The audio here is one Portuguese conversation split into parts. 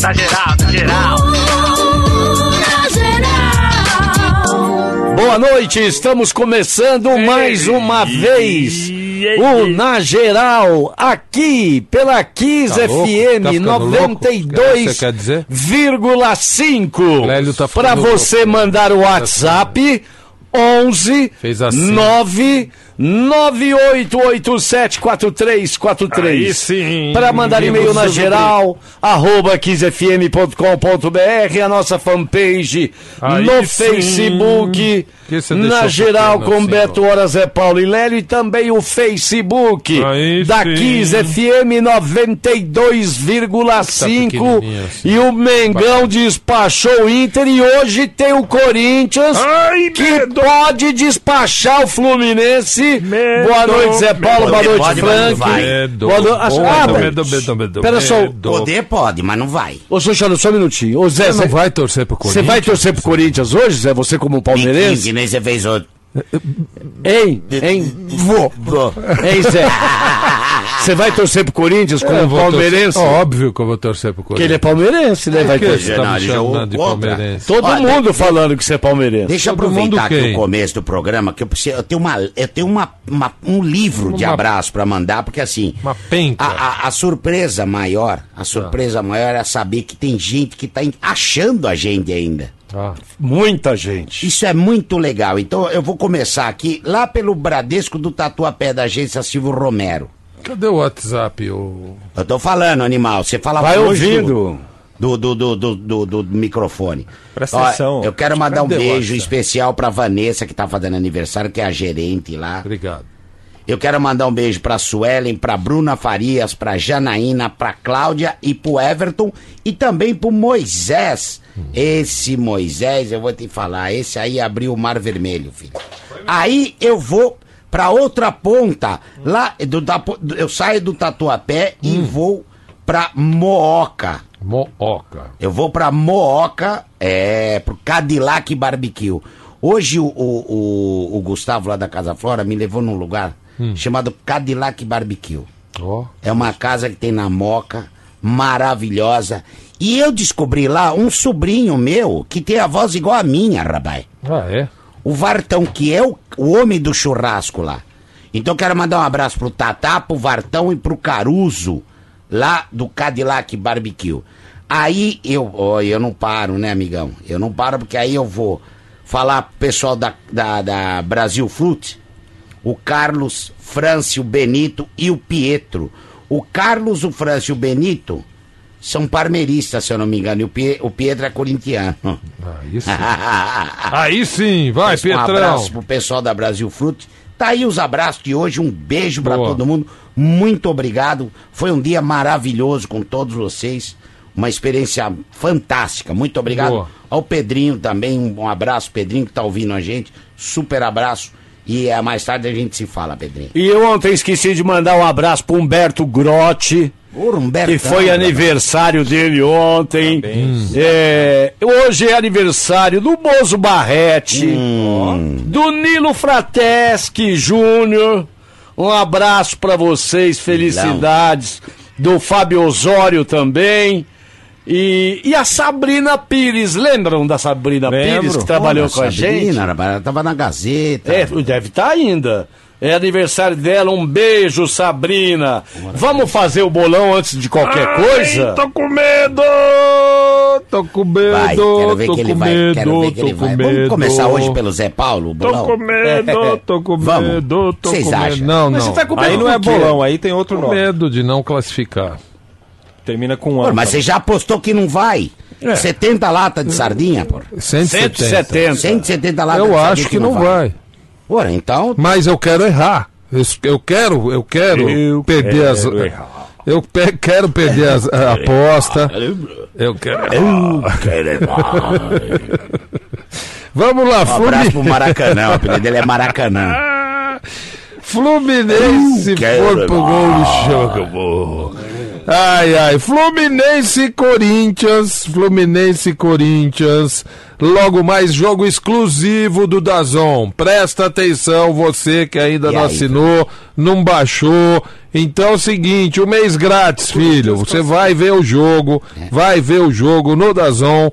Na geral, na geral. Boa noite, estamos começando mais uma vez o Na Geral, aqui pela Kiss Tá? FM Tá ficando louco? É isso que você quer dizer? 92,5 Lélio tá para você louco. mandar o WhatsApp 11 Fez assim. 9 98874343 Aí sim. para mandar e-mail na geral arroba kissfm.com.br a nossa fanpage Aí no sim. Facebook na geral com Beto Horas é Paulo e Lélio e também o Facebook Aí da sim. FM 92,5 pequenininho assim. e o Mengão despachou o Inter e hoje tem o Corinthians Ai, que pode despachar o Fluminense. Medo. Boa noite, Zé Paulo. Boa noite, Frank. Boa no- Ah, Medo, medo, medo, medo, Pera só. medo. Poder pode, mas não vai. Ô, Charles, só um minutinho. Ô, Zé, Você não você vai torcer pro você Corinthians? vai torcer pro Corinthians hoje, Zé? Você como palmeirense? Que nem você fez hoje. Hein? Hein? Vou. Hein, Zé? Você vai torcer pro Corinthians como vou palmeirense? torcer- Óbvio que eu vou torcer pro Porque ele é Corinthians. palmeirense, né? Vai Por que torcer. tá Não, me chamando de palmeirense? Todo Olha, mundo falando que você é palmeirense. Deixa eu aproveitar aqui o começo do programa, que eu, preciso, eu tenho, uma, eu tenho uma, uma- um livro de Uma- abraço pra mandar, porque assim. Uma penca. A, a- a surpresa maior, a surpresa maior é saber que tem gente que tá achando a gente ainda. Ah, Muita gente. Isso é muito legal. Então eu vou começar aqui, lá pelo Bradesco do Tatuapé da agência Silvio Romero. cadê o WhatsApp? O... Eu tô falando, animal. Você fala Vai ouvindo. do, do, do, do, do- do microfone. Presta Ó, atenção. Eu quero mandar um beijo WhatsApp? especial pra Vanessa, que tá fazendo aniversário, que é a gerente lá. Obrigado. Eu quero mandar um beijo pra Suelen, pra Bruna Farias, pra Janaína, pra Cláudia e pro Everton e também pro Moisés. Esse Moisés, eu vou te falar, esse aí abriu o Mar Vermelho, filho. Aí eu vou pra outra ponta, lá do, do- eu saio do Tatuapé e vou pra Mooca. Mooca. Eu vou pra Mooca, é, pro Cadillac Barbecue. Hoje o, o, o- o Gustavo lá da Casa Flora me levou num lugar chamado Cadillac Barbecue. Ó. É uma casa que tem na Moca, maravilhosa. E eu descobri lá um sobrinho meu que tem a voz igual a minha, rapaz. Ah, é? O Vartão, que é o, o homem do churrasco lá. Então quero mandar um abraço pro Tatá, pro Vartão e pro Caruso, lá do Cadillac Barbecue. Aí eu, ó, eu não paro, né, amigão? Eu não paro porque aí eu vou falar pro pessoal da, da, da Brasil Fruit, o Carlos, Francio, Benito e o Pietro. O Carlos, o Francio e o Benito são parmeiristas, se eu não me engano, e o, Pie- o Pietro é corintiano. Aí sim. Aí sim, vai, Um Pietrão. abraço pro pessoal da Brasil Fruit. Tá aí os abraços de hoje, um beijo pra Boa. todo mundo. Muito obrigado. Foi um dia maravilhoso com todos vocês. Uma experiência fantástica. Muito obrigado. Boa. Ao Pedrinho também, um um abraço, Pedrinho, que tá ouvindo a gente. Super abraço. E é, mais tarde a gente se fala, Pedrinho. E eu ontem esqueci de mandar um abraço pro Humberto Grotti. Humberto, Que foi aniversário dele ontem. É, hoje é aniversário do Bozo Barrete, do Nilo Frateschi Júnior. Um abraço pra vocês, felicidades. Do Fábio Osório também. E, e a Sabrina Pires, lembram da Sabrina Lembro. Pires que trabalhou Olha, com a gente? Sabrina, rapaz, ela tava na Gazeta. É, deve estar ainda. É aniversário dela, um beijo, Sabrina. Vamos fazer o bolão antes de qualquer coisa? Ai, tô com medo! Tô com medo, Vai, quero ver tô que ele com vai. medo, quero ver que tô ele com vai. medo. Vamos começar hoje pelo Zé Paulo, o Tô bolão? com medo, tô com medo, tô Vocês com medo. acham? Não, Mas não. você tá com Aí medo não é bolão, aí tem outro Com nome. medo de não classificar. Termina com um. mas você já apostou que não vai? É. 70 latas de sardinha, pô. 170. 170. 170 latas de Eu sardinha acho que não vai. Pô, então, Mas eu quero errar. Eu, eu quero, eu quero Eu perder as. quero errar. Eu pe- quero perder as- a aposta. Eu quero. Vamos lá, um abraço pro Fluminense. Maracanã, o apelido dele é Maracanã. Fluminense quero foi pro gol do jogo. Ai, ai, Fluminense e Corinthians, Fluminense e Corinthians, logo mais jogo exclusivo do Dazon. Presta atenção, você que ainda E não aí, assinou, não baixou. Então é o seguinte, o mês grátis, filho. Você vai ver o jogo, vai ver o jogo no Dazon.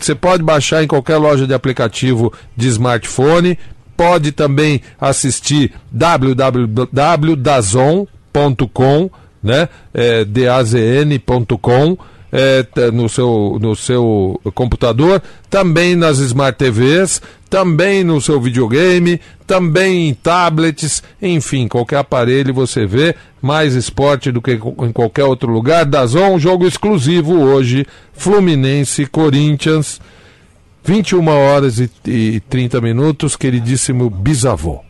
Você pode baixar em qualquer loja de aplicativo de smartphone. Pode também assistir www.dazon.com, né? É, dazn.com é, tá no, seu, no seu computador, também nas Smart TVs, também no seu videogame, também em tablets, enfim, qualquer aparelho você vê, mais esporte do que em qualquer outro lugar. Dazon, jogo exclusivo hoje, Fluminense Corinthians, 21 horas e, e 30 minutos, queridíssimo bisavô.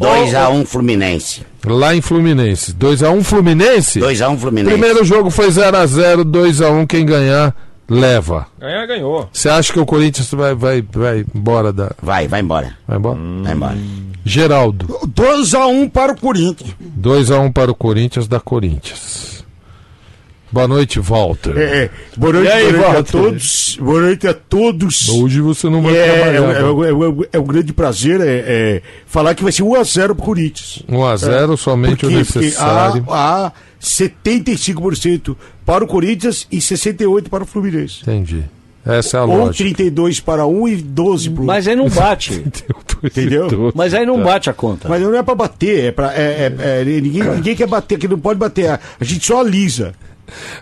2x1 Fluminense. Lá em Fluminense, 2x1 Fluminense? 2x1 Fluminense. Primeiro jogo foi 0x0, 2x1, quem ganhar, leva. Ganhar, ganhou. Você acha que o Corinthians vai, vai, vai embora da. Vai, vai embora. Vai embora? Vai embora. Geraldo, 2x1 para o Corinthians. 2x1 para o Corinthians da Corinthians. Boa noite, Walter. É, boa noite, aí, boa noite a todos. Boa noite a todos. Hoje você não vai É, é, trabalhar. é, não. é, é, é um grande prazer é, é, falar que vai ser 1x0 pro Corinthians. 1x0, somente Porque, o necessário. porque há, há 75% para o Corinthians e 68% para o Fluminense. Entendi. Essa é a Ou lógica. 32 para um e 12 para o Mas aí não bate. Entendeu? Mas aí não bate a conta. Mas não é para bater, é pra, é, é, é, ninguém, ninguém quer bater, que não pode bater. A gente só alisa.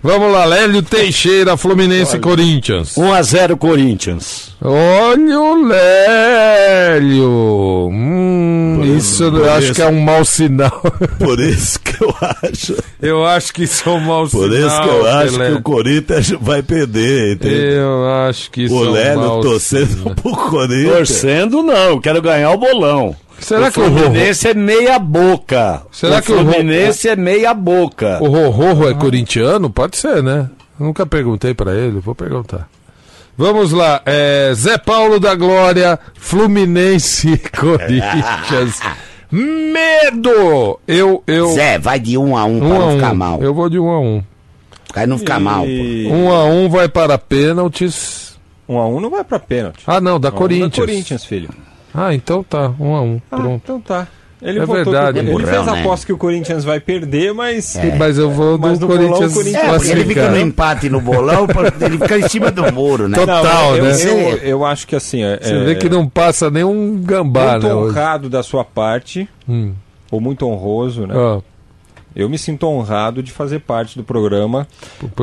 Vamos lá, Lélio Teixeira, Fluminense e Corinthians. 1x0 Corinthians. Olha o Lélio. Hum, isso eu acho que é um mau sinal. Por isso que eu acho. Eu acho que isso é um mau Por sinal. isso que eu acho Pelé. que o Corinthians vai perder, entendeu? Eu acho que isso O é um Lélio mau torcendo sinal. pro Corinthians. Torcendo não, quero ganhar o bolão. Será o que o Rorô, Fluminense é meia boca. Será o que o Rorô- Fluminense é meia boca. o Rorô é corintiano? Pode ser, né? Nunca perguntei pra ele, vou perguntar. Vamos lá, é, Zé Paulo da Glória, Fluminense e Corinthians. Medo! Eu, eu, Zé, vai de 1 a 1 um para a não um. ficar mal. Eu vou de um a um. Pra não ficar mal. pô. E... Um a um vai para pênaltis. Um a um não vai pra pênalti. Ah, não, da Um a um Corinthians. Da Corinthians, filho. Ah, então tá, um a um, Ah, pronto. então tá. Ele É verdade. que- É ele fez a né? aposta que o Corinthians vai perder, mas. Mas eu vou Mas do no bolão, Corinthians o Corinthians- É, ele fica no empate no bolão, ele fica em cima do muro, né? Total. Não, eu, né? eu, eu acho que assim. é- Você é vê que não passa nenhum gambá, muito né? hoje. honrado da sua parte, Hum. ou muito honroso, né? Ó, Eu me sinto honrado de fazer parte do programa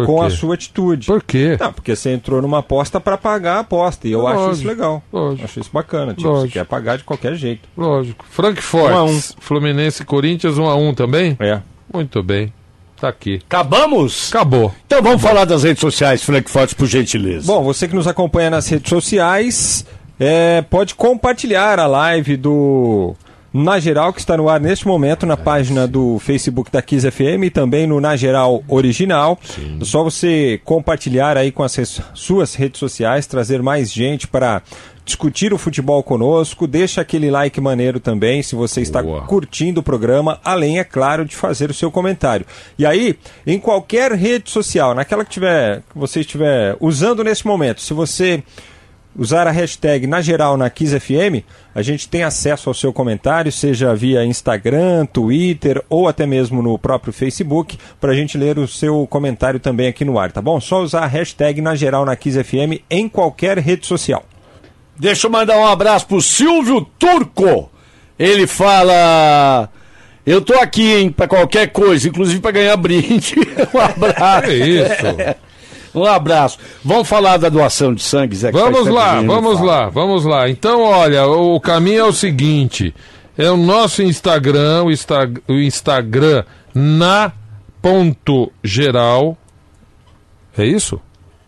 com a sua atitude. Por quê? Não, porque você entrou numa aposta para pagar a aposta. E eu acho Lógico, isso legal. lógico. Acho isso bacana. Tipo, Lógico. você quer pagar de qualquer jeito. Lógico. Frankfurt, Um a um. Fluminense e Corinthians, 1 um a 1 um também? É. Muito bem. Tá aqui. Acabamos? Acabou. Então vamos falar das redes sociais, Frankfurt, por gentileza. Bom, você que nos acompanha nas redes sociais, é, pode compartilhar a live do Na Geral, que está no ar neste momento na página do Facebook da Kiss FM e também no Na Geral Original. É só você compartilhar aí com as suas redes sociais, trazer mais gente para discutir o futebol conosco. Deixa aquele like maneiro também, se você está Boa. curtindo o programa, além, é claro, de fazer o seu comentário. E aí, em qualquer rede social, naquela que, tiver, que você estiver usando nesse momento, se você usar a hashtag na geral na Kiss FM, a gente tem acesso ao seu comentário, seja via Instagram, Twitter ou até mesmo no próprio Facebook, para a gente ler o seu comentário também aqui no ar, tá bom? Só usar a hashtag na geral na Kiss FM em qualquer rede social. Deixa eu mandar um abraço pro Silvio Turco. Ele fala. Eu tô aqui, hein, pra qualquer coisa, inclusive pra ganhar brinde. um abraço. É isso. Um abraço. Vamos falar da doação de sangue, Zé? faz Vamos lá, vamos fala. lá, vamos lá. Então, olha, o caminho é o seguinte: é o nosso Instagram, o, Insta- o Instagram na ponto geral. É isso?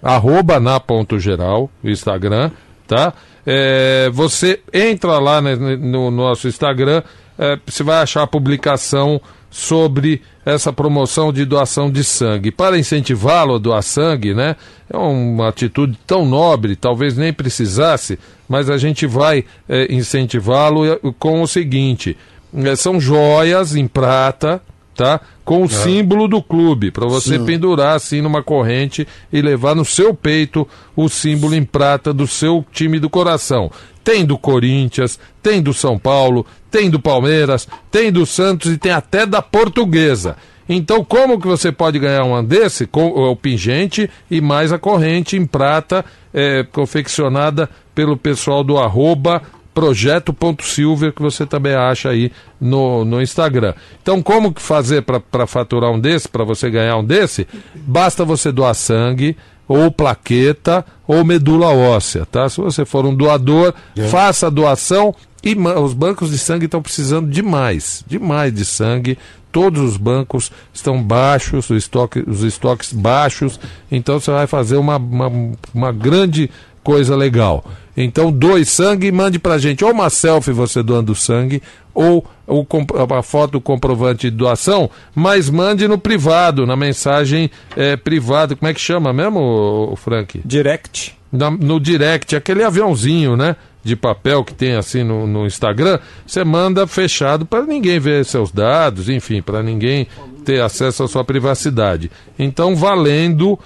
Arroba na ponto geral, o Instagram, tá? É, você entra lá né, no nosso Instagram, é, você vai achar a publicação sobre essa promoção de doação de sangue. Para incentivá-lo a doar sangue, né? É uma atitude tão nobre, talvez nem precisasse, mas a gente vai é, incentivá-lo eh, com o seguinte: eh, são joias em prata, tá? Com o símbolo do clube, para você pendurar assim numa corrente e levar no seu peito o símbolo em prata do seu time do coração. Tem do Corinthians, tem do São Paulo, tem do Palmeiras, tem do Santos e tem até da Portuguesa. Então, como que você pode ganhar um desse? Com o pingente e mais a corrente em prata, é, confeccionada pelo pessoal do arroba projeto.silver, que você também acha aí no, no Instagram. Então, como que fazer para faturar um desse, para você ganhar um desse? Basta você doar sangue, ou plaqueta, ou medula óssea, tá? Se você for um doador, faça a doação e os bancos de sangue estão precisando demais, demais de sangue. Todos os bancos estão baixos, o estoque- os estoques baixos, então você vai fazer uma, uma, uma grande coisa legal. Então doe sangue e mande pra gente ou uma selfie você doando sangue ou o, comp- a foto comprovante de doação, mas mande no privado, na mensagem eh, privada. Como é que chama mesmo, Frank? Direct. na- no direct, aquele aviãozinho, né? De papel que tem assim no, no Instagram, você manda fechado para ninguém ver seus dados, enfim, para ninguém ter acesso à sua privacidade. Então, valendo,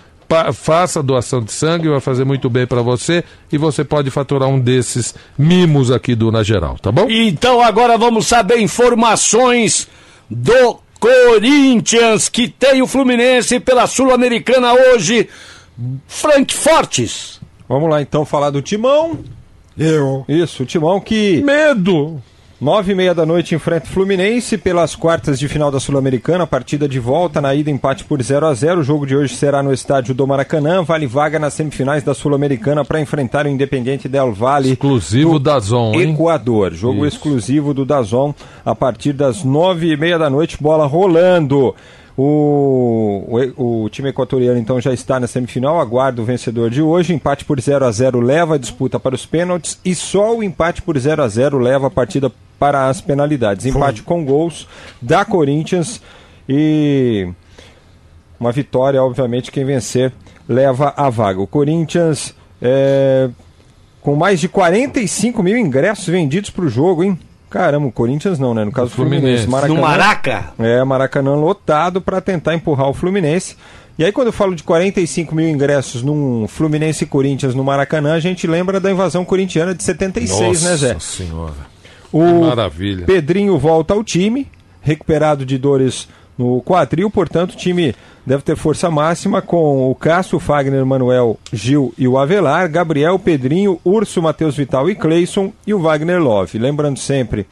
faça a doação de sangue, vai fazer muito bem para você e você pode faturar um desses mimos aqui do Na Geral, tá bom? Então agora vamos saber informações do Corinthians, que tem o Fluminense pela Sul-Americana hoje. Frank Fortes. Vamos lá então falar do Timão. Eu. Isso, o Timão que Medo! Nove e meia da noite enfrenta o Fluminense pelas quartas de final da Sul-Americana, partida de volta na ida empate por 0 a 0 O jogo de hoje será no estádio do Maracanã, vale vaga nas semifinais da Sul-Americana para enfrentar o Independente Del Valle Exclusivo da Zon, hein? Equador. Jogo Isso. exclusivo do Dazon a partir das nove e meia da noite, bola rolando. O, o, o time equatoriano então já está na semifinal, aguarda o vencedor de hoje. Empate por 0 a 0 leva a disputa para os pênaltis e só o empate por 0 a 0 leva a partida para as penalidades. Empate com gols da Corinthians e uma vitória, obviamente, quem vencer leva a vaga. O Corinthians é, com mais de 45 mil ingressos vendidos para o jogo, hein? Caramba, o Corinthians não, né? No caso do Fluminense. Fluminense. No Maraca. É, Maracanã lotado para tentar empurrar o Fluminense. E aí, quando eu falo de 45 mil ingressos num Fluminense e Corinthians no Maracanã, a gente lembra da invasão corintiana de 76, né, Zé? Nossa senhora. O maravilha. Pedrinho volta ao time, recuperado de dores no quadril, portanto, o time deve ter força máxima com o Cássio, Fagner, Manuel, Gil e o Avelar, Gabriel, Pedrinho, Urso, Matheus Vital e Cleison e o Wagner Love. Lembrando sempre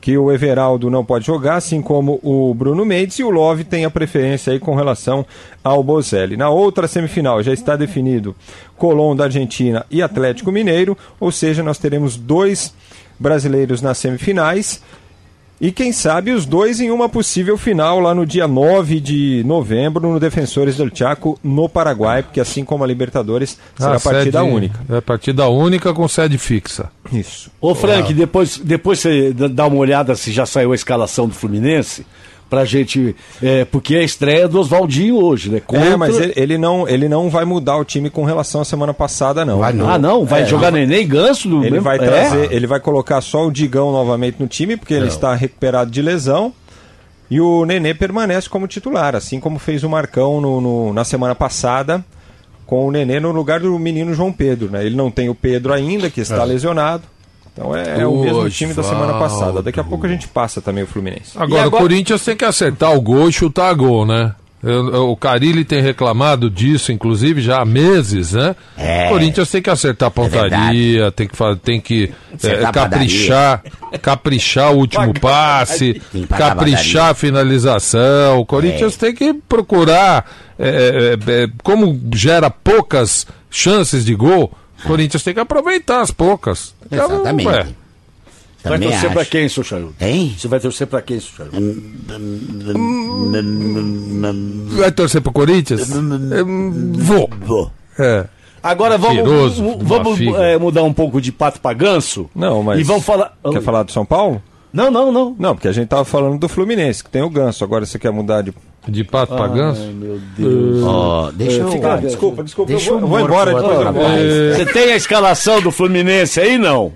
que o Everaldo não pode jogar, assim como o Bruno Mendes, e o Love tem a preferência aí com relação ao Bozelli. Na outra semifinal já está definido Colón da Argentina e Atlético Mineiro, ou seja, nós teremos dois brasileiros nas semifinais. E quem sabe os dois em uma possível final lá no dia 9 de novembro no Defensores del Chaco, no Paraguai, porque assim como a Libertadores, será Ah, partida sede- única. É partida única com sede fixa. Isso. Ô Frank, depois, depois você dá uma olhada se já saiu a escalação do Fluminense. Pra gente. É, porque é a estreia do Oswaldinho hoje, né? É, mas ele, ele não, ele não vai mudar o time com relação à semana passada, não. Vai não. Ah, não? Vai É, jogar Neném e Ganso no Ele mesmo- vai É? trazer, ele vai colocar só o Digão novamente no time, porque ele está recuperado de lesão. E o Nenê permanece como titular, assim como fez o Marcão no, no- na semana passada, com o Nenê no lugar do menino João Pedro. Né? Ele não tem o Pedro ainda, que está lesionado. Então é, é o mesmo time da semana passada. Daqui a pouco a gente passa também o Fluminense. Agora, agora- o Corinthians tem que acertar o gol e chutar gol, né? Eu- eu- O Carilli tem reclamado disso, inclusive, já há meses, né? É. O Corinthians tem que acertar a pontaria, tem que, tem que a caprichar, caprichar o último passe, caprichar a finalização. O Corinthians tem que procurar, eh, eh, como gera poucas chances de gol, o Corinthians tem que aproveitar as poucas. Então, Exatamente. ué, Vai Também torcer acho. pra quem, seu Charuto? Hein? Você vai torcer pra quem, seu Charuto? vai torcer pro Corinthians? Vou. Vou. É. Agora vamos, Cheiroso, vamos é, mudar um pouco de pato pra ganso. Não, mas. E vamos falar. Quer falar do São Paulo? Não, não, não. Não, porque a gente tava falando do Fluminense, que tem o Ganso. Agora você quer mudar de. De pato pra ganso? Ai, meu Deus. Ó, deixa eu. fica- desculpa, desculpa, Deixa eu eu vou embora depois eu rapaz. Você tem a escalação do Fluminense aí, não?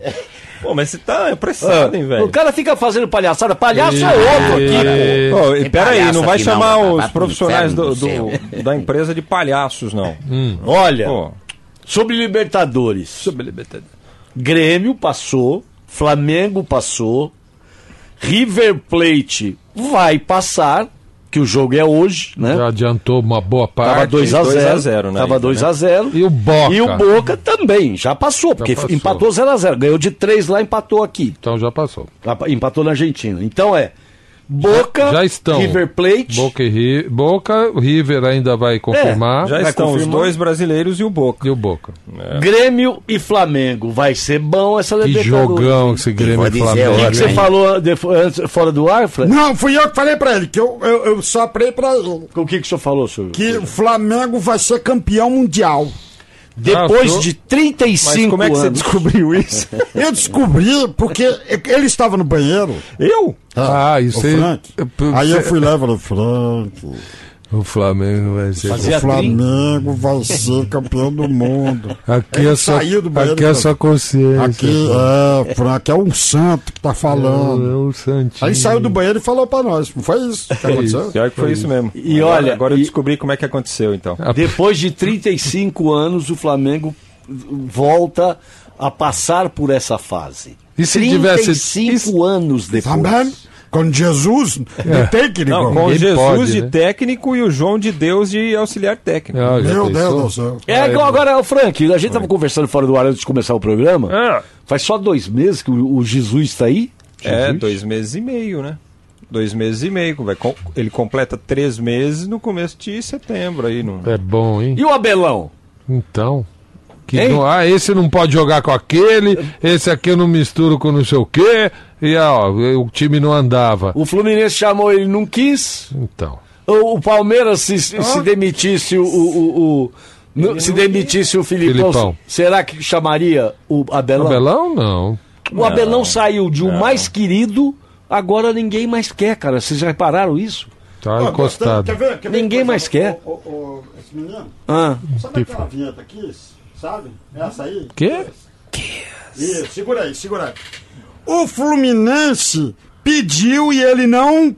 Pô, mas você tá apressado, hein, velho? O cara fica fazendo palhaçada. Palhaço é outro aqui, pô. Pô, e Tem pera aí, palhaço não vai não, chamar vai os pro profissionais do, do do- da empresa de palhaços, não. Olha, Pô, sobre Libertadores. Grêmio passou, Flamengo passou, River Plate vai passar, que o jogo é hoje, né? Já adiantou uma boa Tava parte. 2 a 2 a 0, 0, né, Tava ainda, 2 né? a 0. E o Boca. E o Boca também, já passou, porque passou. empatou 0 a 0, ganhou de 3 lá, empatou aqui. Então já passou. Empatou na Argentina. Então é Boca, Já estão. River Plate, Boca e Ri- Boca, o River ainda vai confirmar. já vai estão os confirmar? dois brasileiros e o Boca. E o Boca. Grêmio e Flamengo. Vai ser bom essa Que Libertadores. jogão esse Grêmio e Flamengo. O que, que você falou de- antes, fora do ar, Fred? Não, fui eu que falei pra ele, que eu, eu, eu soprei pra ele. O que, que o senhor falou, senhor? Que o Flamengo vai ser campeão mundial. Depois Ah, de 35 Mas como é que você anos. descobriu isso? Eu descobri porque ele estava no banheiro. Eu? Ah, isso o aí. Frank. Aí eu fui lá e falei, Frank, O Flamengo vai ser. Fazia o Flamengo vai ser campeão do mundo. Aqui é só, saiu do banheiro aqui é só consciência. Aqui é, Frank, é um santo que tá falando. É o Santinho. Aí saiu do banheiro e falou pra nós. Não foi isso que aconteceu? Pior que foi isso mesmo. E Agora- olha, Agora eu e- descobri como é que aconteceu, então. Depois de 35 anos, o Flamengo volta a passar por essa fase. E se tivesse- 35 anos depois. Também, com Jesus, não tem que Não, com ninguém Jesus pode, de né? técnico e o João de Deus de auxiliar técnico. Ah, Meu? Deus do céu. É igual agora, o Frank, a gente tava conversando fora do ar antes de começar o programa. Ah, Faz só dois meses que o, o Jesus está aí? É, Jesus? dois meses e meio, né? Dois meses e meio. Vai Ele completa três meses no começo de setembro aí. No... é bom, hein? E o Abelão? Então. Que não- ah, esse não pode jogar com aquele, esse aqui eu não misturo com não sei o quê. E ó, o time não andava. O Fluminense chamou ele, não quis. Então. O, o Palmeiras, se, se demitisse o. o, o- no- se demitisse o Filipão, Filipão. será que chamaria o Abelão? Abelão, não. O Abelão saiu de um mais querido, agora ninguém mais quer, cara. Vocês já repararam isso? Tá Ó, encostado. quer ver- quer ver Ninguém mais quer. Ô, ô, ô, esse menino, Ah, sabe aquela vinheta aqui? Sabe? Essa aí? Quê? Isso, segura aí, segura aí. O Fluminense pediu e ele não.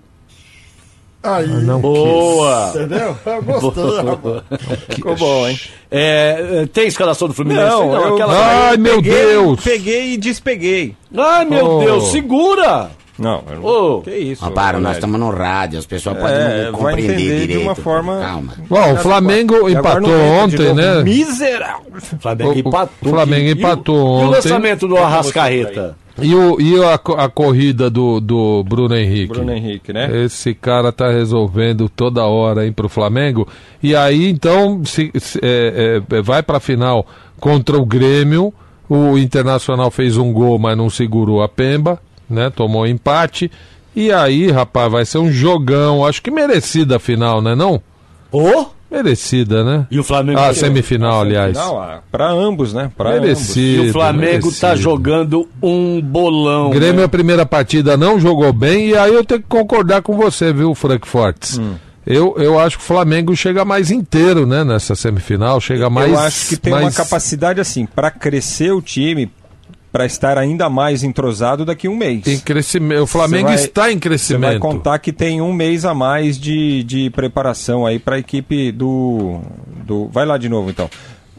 Aí, Não boa! entendeu? Eu gostei. Ficou bom, hein? É, é, tem escalação do Fluminense? Não, eu- aquela... Ai, meu Peguei, Deus! Peguei e despeguei. Ai, meu Oh. Deus, segura! Não, eu não... Ô. que isso? Ó, para, nós estamos no rádio, as pessoas podem É, não vai compreender entender de direito. uma forma- Calma. Bom, o Flamengo empatou não ontem, né? Miserável. Flamengo O- o empatou. Flamengo E o- empatou E o ontem. lançamento do Arrascaeta? E, o, e a, a corrida do, do Bruno Henrique? Bruno Henrique, né? Esse cara tá resolvendo toda hora hein, pro Flamengo. E aí, então, se, se- é, é, vai pra final contra o Grêmio. O Internacional fez um gol, mas não segurou a pemba, né? Tomou empate. E aí, rapaz, vai ser um jogão. Acho que merecida a final, né? Não? Ô? Merecida, né? E o Flamengo. Ah, semifinal, aliás. Não, ah, pra ambos, né? Pra ambos. Merecido. E o Flamengo tá merecido. jogando um bolão. O Grêmio, né? a primeira partida, não jogou bem, e aí eu tenho que concordar com você, viu, Frank Fortes? Hum. Eu, eu acho que o Flamengo chega mais inteiro, né, nessa semifinal, chega mais... Eu acho que tem mais... uma capacidade assim, pra crescer o time, pra estar ainda mais entrosado daqui a um mês. Em crescimento. O Flamengo Você vai- está em Você crescimento. vai contar que tem um mês a mais de, de preparação aí pra equipe do, do. Vai lá de novo então.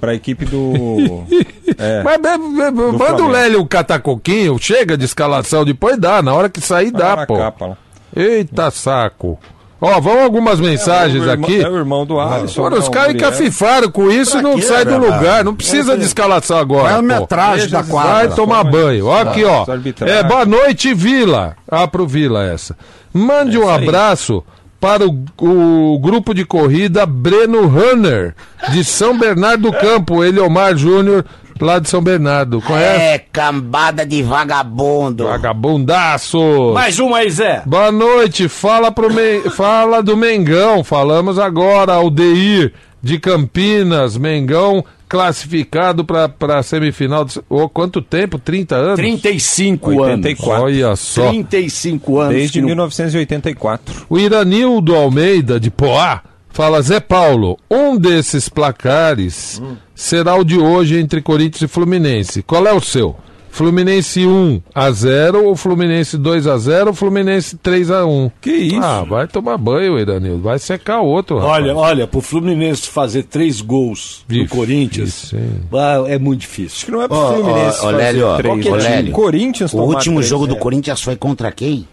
Pra equipe do. é. Mas be- be- manda o Flamengo. Lélio catar coquinho, chega de escalação, depois dá, na hora que sair dá, pô. capa. Eita saco. Ó, vamos algumas mensagens É o irmão- aqui. É o irmão do Alisson. Agora os não, caras encafifaram com isso e não sai do lugar. Não precisa de escalação agora. É pô. metragem da quadra? Vai tomar banho. Ó aqui, ó. É, boa noite, Vila. Ah, pro Vila essa. Mande um É aí. abraço para o, o grupo de corrida Breno Runner, de São Bernardo do Campo. Ele, Omar Júnior, lá de São Bernardo. Conhece? É, cambada de vagabundo. Vagabundaço. Mais uma aí, Zé. Boa noite, fala, pro Men- fala do Mengão, falamos agora, Aldeir de Campinas, Mengão classificado para a semifinal. De... Ô, quanto tempo? 30 anos? 35 84. anos. Olha só. 35 anos. Desde que não- 1984. O Iranildo Almeida, de Poá, fala, Zé Paulo, um desses placares será o de hoje entre Corinthians e Fluminense. Qual é o seu? Fluminense 1 a 0 ou Fluminense 2 a 0 ou Fluminense 3 a 1 Que isso? Ah, vai tomar banho, Iranildo. Vai secar outro, rapaz. Olha, olha, pro Fluminense fazer três gols no Difícil, Corinthians, ah, é muito Acho difícil. que não é pro Ó, Fluminense ó, fazer Lélio, ó, três. time. Corinthians O último três, jogo do é. Corinthians foi contra quem?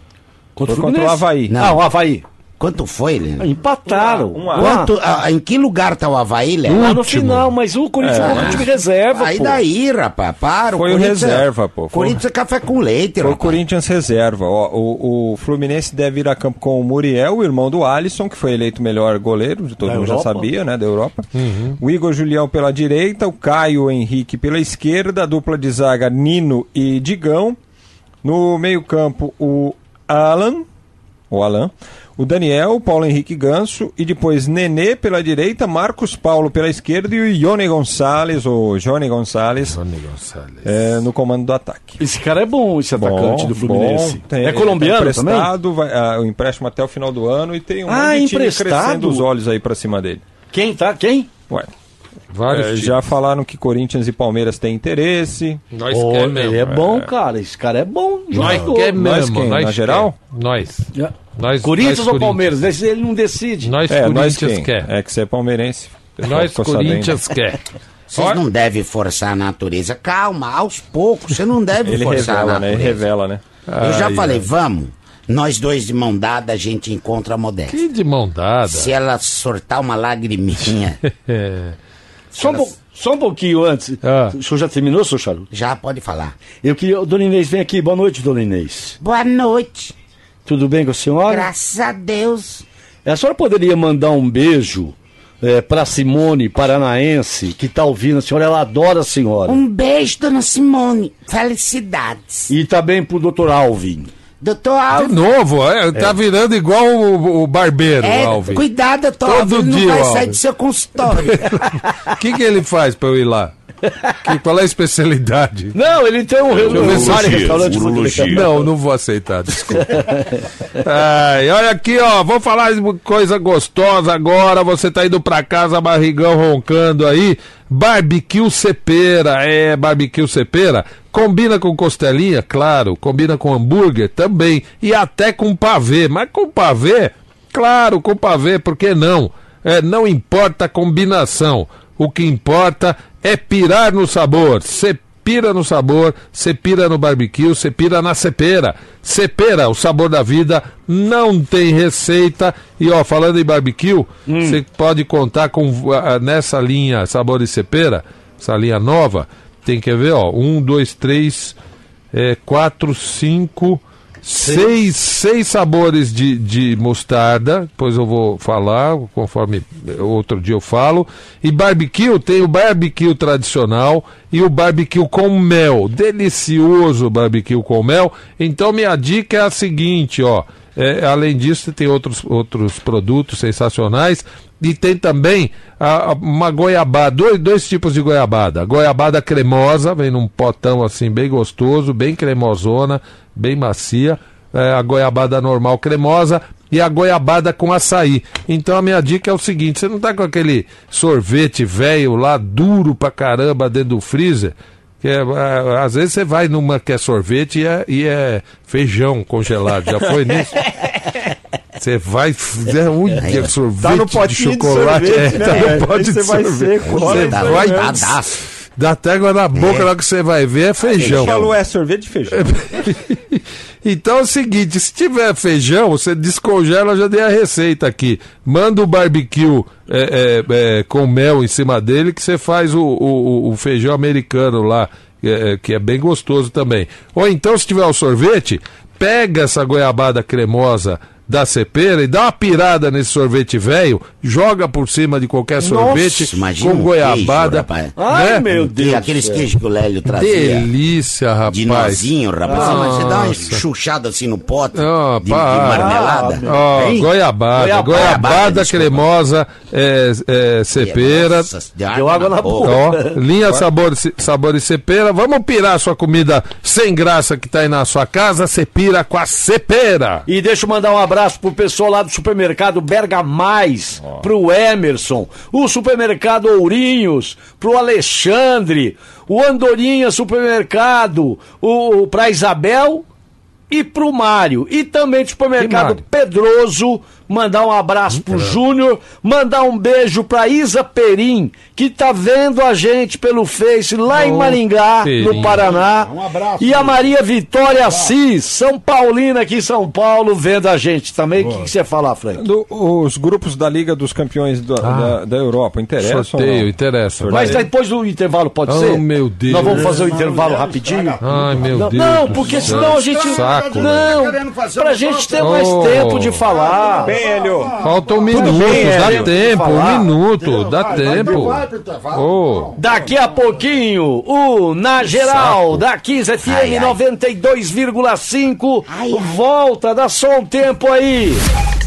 Contra Foi contra o Havaí. Não. Ah, o Havaí. Quanto foi, Leandro? Empataram. Um a- um a- Quanto, ah, em que lugar tá o Havaí, Léo? Lá no final, mas o Corinthians é um time reserva, Aí pô. daí, rapaz, para. Foi o Corinthians é- reserva, pô. Foi- Corinthians é café com leite, Foi o rapaz. Corinthians reserva. Ó, o, o Fluminense deve ir a campo com o Muriel, o irmão do Alisson, que foi eleito melhor goleiro, todo Da mundo já Europa? sabia, né, da Europa. O Igor Julião pela direita, o Caio Henrique pela esquerda, a dupla de zaga Nino e Digão. No meio-campo, o Alan, o Alan, o Daniel, o Paulo Henrique Ganso e depois Nenê pela direita, Marcos Paulo pela esquerda e o Ione Gonçalves, o Johnny Gonçalves, Johnny Gonçalves. é, no comando do ataque. Esse cara é bom, esse atacante do Fluminense. bom. Tem- é colombiano tá também? emprestado, vai, ah, o empréstimo até o final do ano e tem um Ah, monte de time emprestado? crescendo os olhos aí pra cima dele. Quem tá? Quem? Ué, Vários é, já falaram que Corinthians e Palmeiras têm interesse. Nós Ô, quer mesmo. ele é bom, cara. Esse cara é bom. Nós jogador. quer Nós mesmo. quem? Nós Na quer. geral? Nós. É. nós Corinthians nós ou Palmeiras? Esse Ele não decide. Nós É, nós Corinthians quem? quer. É que você é palmeirense. Nós ficou sabendo. Corinthians quer. Vocês não devem forçar a natureza. Calma, aos poucos. Você não deve Ele forçar revela, a né? Ele natureza. revela, né? Eu já Ai, falei, ai. vamos. Nós dois de mão dada, a gente encontra a modéstia. Que de mão dada. Se ela sortar uma lagriminha, É. Só um, só um pouquinho antes. Ah. O senhor já terminou, seu Charuto? já pode falar. Eu queria. Dona Inês, vem aqui. Boa noite, Dona Inês. Boa noite. Tudo bem com a senhora? Graças a Deus. A senhora poderia mandar um beijo é, pra Simone Paranaense, que tá ouvindo a senhora. Ela adora a senhora. Um beijo, dona Simone. Felicidades. E também pro doutor Alvin. Doutor De Alves. novo, é, tá virando igual o, o barbeiro, É, Alvin. cuidado, doutor Todo Alves. Ele dia, não vai Alves. sair do seu consultório. O que, que ele faz pra eu ir lá? Que, qual é a especialidade? Não, ele tem um, eu ver se- vários restaurantes urologia. Não, não vou aceitar, desculpa. Ai, olha aqui, ó, vou falar de coisa gostosa agora. Você tá indo pra casa, barrigão roncando aí. Barbecue Cepera, é, barbecue Cepera. Combina com costelinha, claro. Combina com hambúrguer também. E até com pavê. Mas com pavê, claro, com pavê, por que não? É, não importa a combinação. O que importa é pirar no sabor. Cepera pira no sabor, você pira no barbecue, você pira na cepera. Cepera, o sabor da vida, não tem receita. E ó, falando em barbecue, você pode contar com ah, nessa linha sabor e cepera, essa linha nova, tem que ver, ó, um, dois, três, é, quatro, cinco, seis, seis sabores de, de mostarda, depois eu vou falar, conforme outro dia eu falo. E barbecue, tem o barbecue tradicional e o barbecue com mel. Delicioso barbecue com mel. Então minha dica é a seguinte, ó. É, além disso, tem outros, outros produtos sensacionais. E tem também a- a- uma goiabada, dois, dois tipos de goiabada. Goiabada cremosa, vem num potão assim, bem gostoso, bem cremosona, bem macia. É, a goiabada normal cremosa e a goiabada com açaí. Então a minha dica é o seguinte: você não tá com aquele sorvete velho lá, duro pra caramba, dentro do freezer. Que é, é, às vezes você vai numa que é sorvete e é, e é feijão congelado. Já foi nisso? Você vai. É, ui, sorvete Tá no de potinho de chocolate. sorvete, é, né, tá no velho? pote de você vai sorvete. olha Você vai. Até água na boca, na hora que você vai ver, é feijão. Ele falou é sorvete de feijão. Então é o seguinte, se tiver feijão, você descongela, eu já dei a receita aqui. Manda o barbecue é, é, é, com mel em cima dele, que você faz o, o- o feijão americano lá, é, é, que é bem gostoso também. Ou então, se tiver o sorvete, pega essa goiabada cremosa da cepera e dá uma pirada nesse sorvete velho, joga por cima de qualquer sorvete imagina com um goiabada. queijo, rapaz. Ai, né? meu E Deus. aqueles do céu. queijos que o Lélio trazia. Delícia, rapaz. De nozinho, rapaz. Assim, mas você dá uma Nossa. chuchada assim no pote Ah, de, de marmelada. Hein? goiabada, Goiabada, goiabada, cremosa, é, é, cepera. Nossa, deu água na boca. Ó, linha sabor, sabor e cepera. Vamos pirar a sua comida sem graça que tá aí na sua casa. Você pira com a cepera. E deixa eu mandar um abraço abraço pro pessoal lá do supermercado Berga Mais, pro Emerson, o supermercado Ourinhos, pro Alexandre, o Andorinha Supermercado, o, pra Isabel e pro Mário. E também do supermercado? Pedroso, mandar um abraço pro Júnior, mandar um beijo pra Isa Perim, que tá vendo a gente pelo Face lá em Ô, Maringá, Perim. no Paraná. Um abraço, E a. Maria Vitória Assis, São Paulina aqui em São Paulo, vendo a gente também. O que você fala, Frank? Do- os grupos da Liga dos Campeões da, da, da Europa interessam? Sorteio, ou não? interessa. Mas vai. depois do intervalo pode Oh, ser? meu Deus. Nós vamos fazer o intervalo rapidinho? Ai, meu Não, Deus. não, do porque senão a gente. Saco, não, querendo fazer pra um gente ter mais Oh. tempo de falar. Bem, Hélio. Falta um minuto, bem, dá Hélio. tempo, um minuto, dá Vai, tempo. Então vai intervalo. Ô. Daqui a pouquinho, o Na Geral, saco. da 15 FM Ai, ai. 92,5. Ai, ai. Volta, dá só um tempo aí.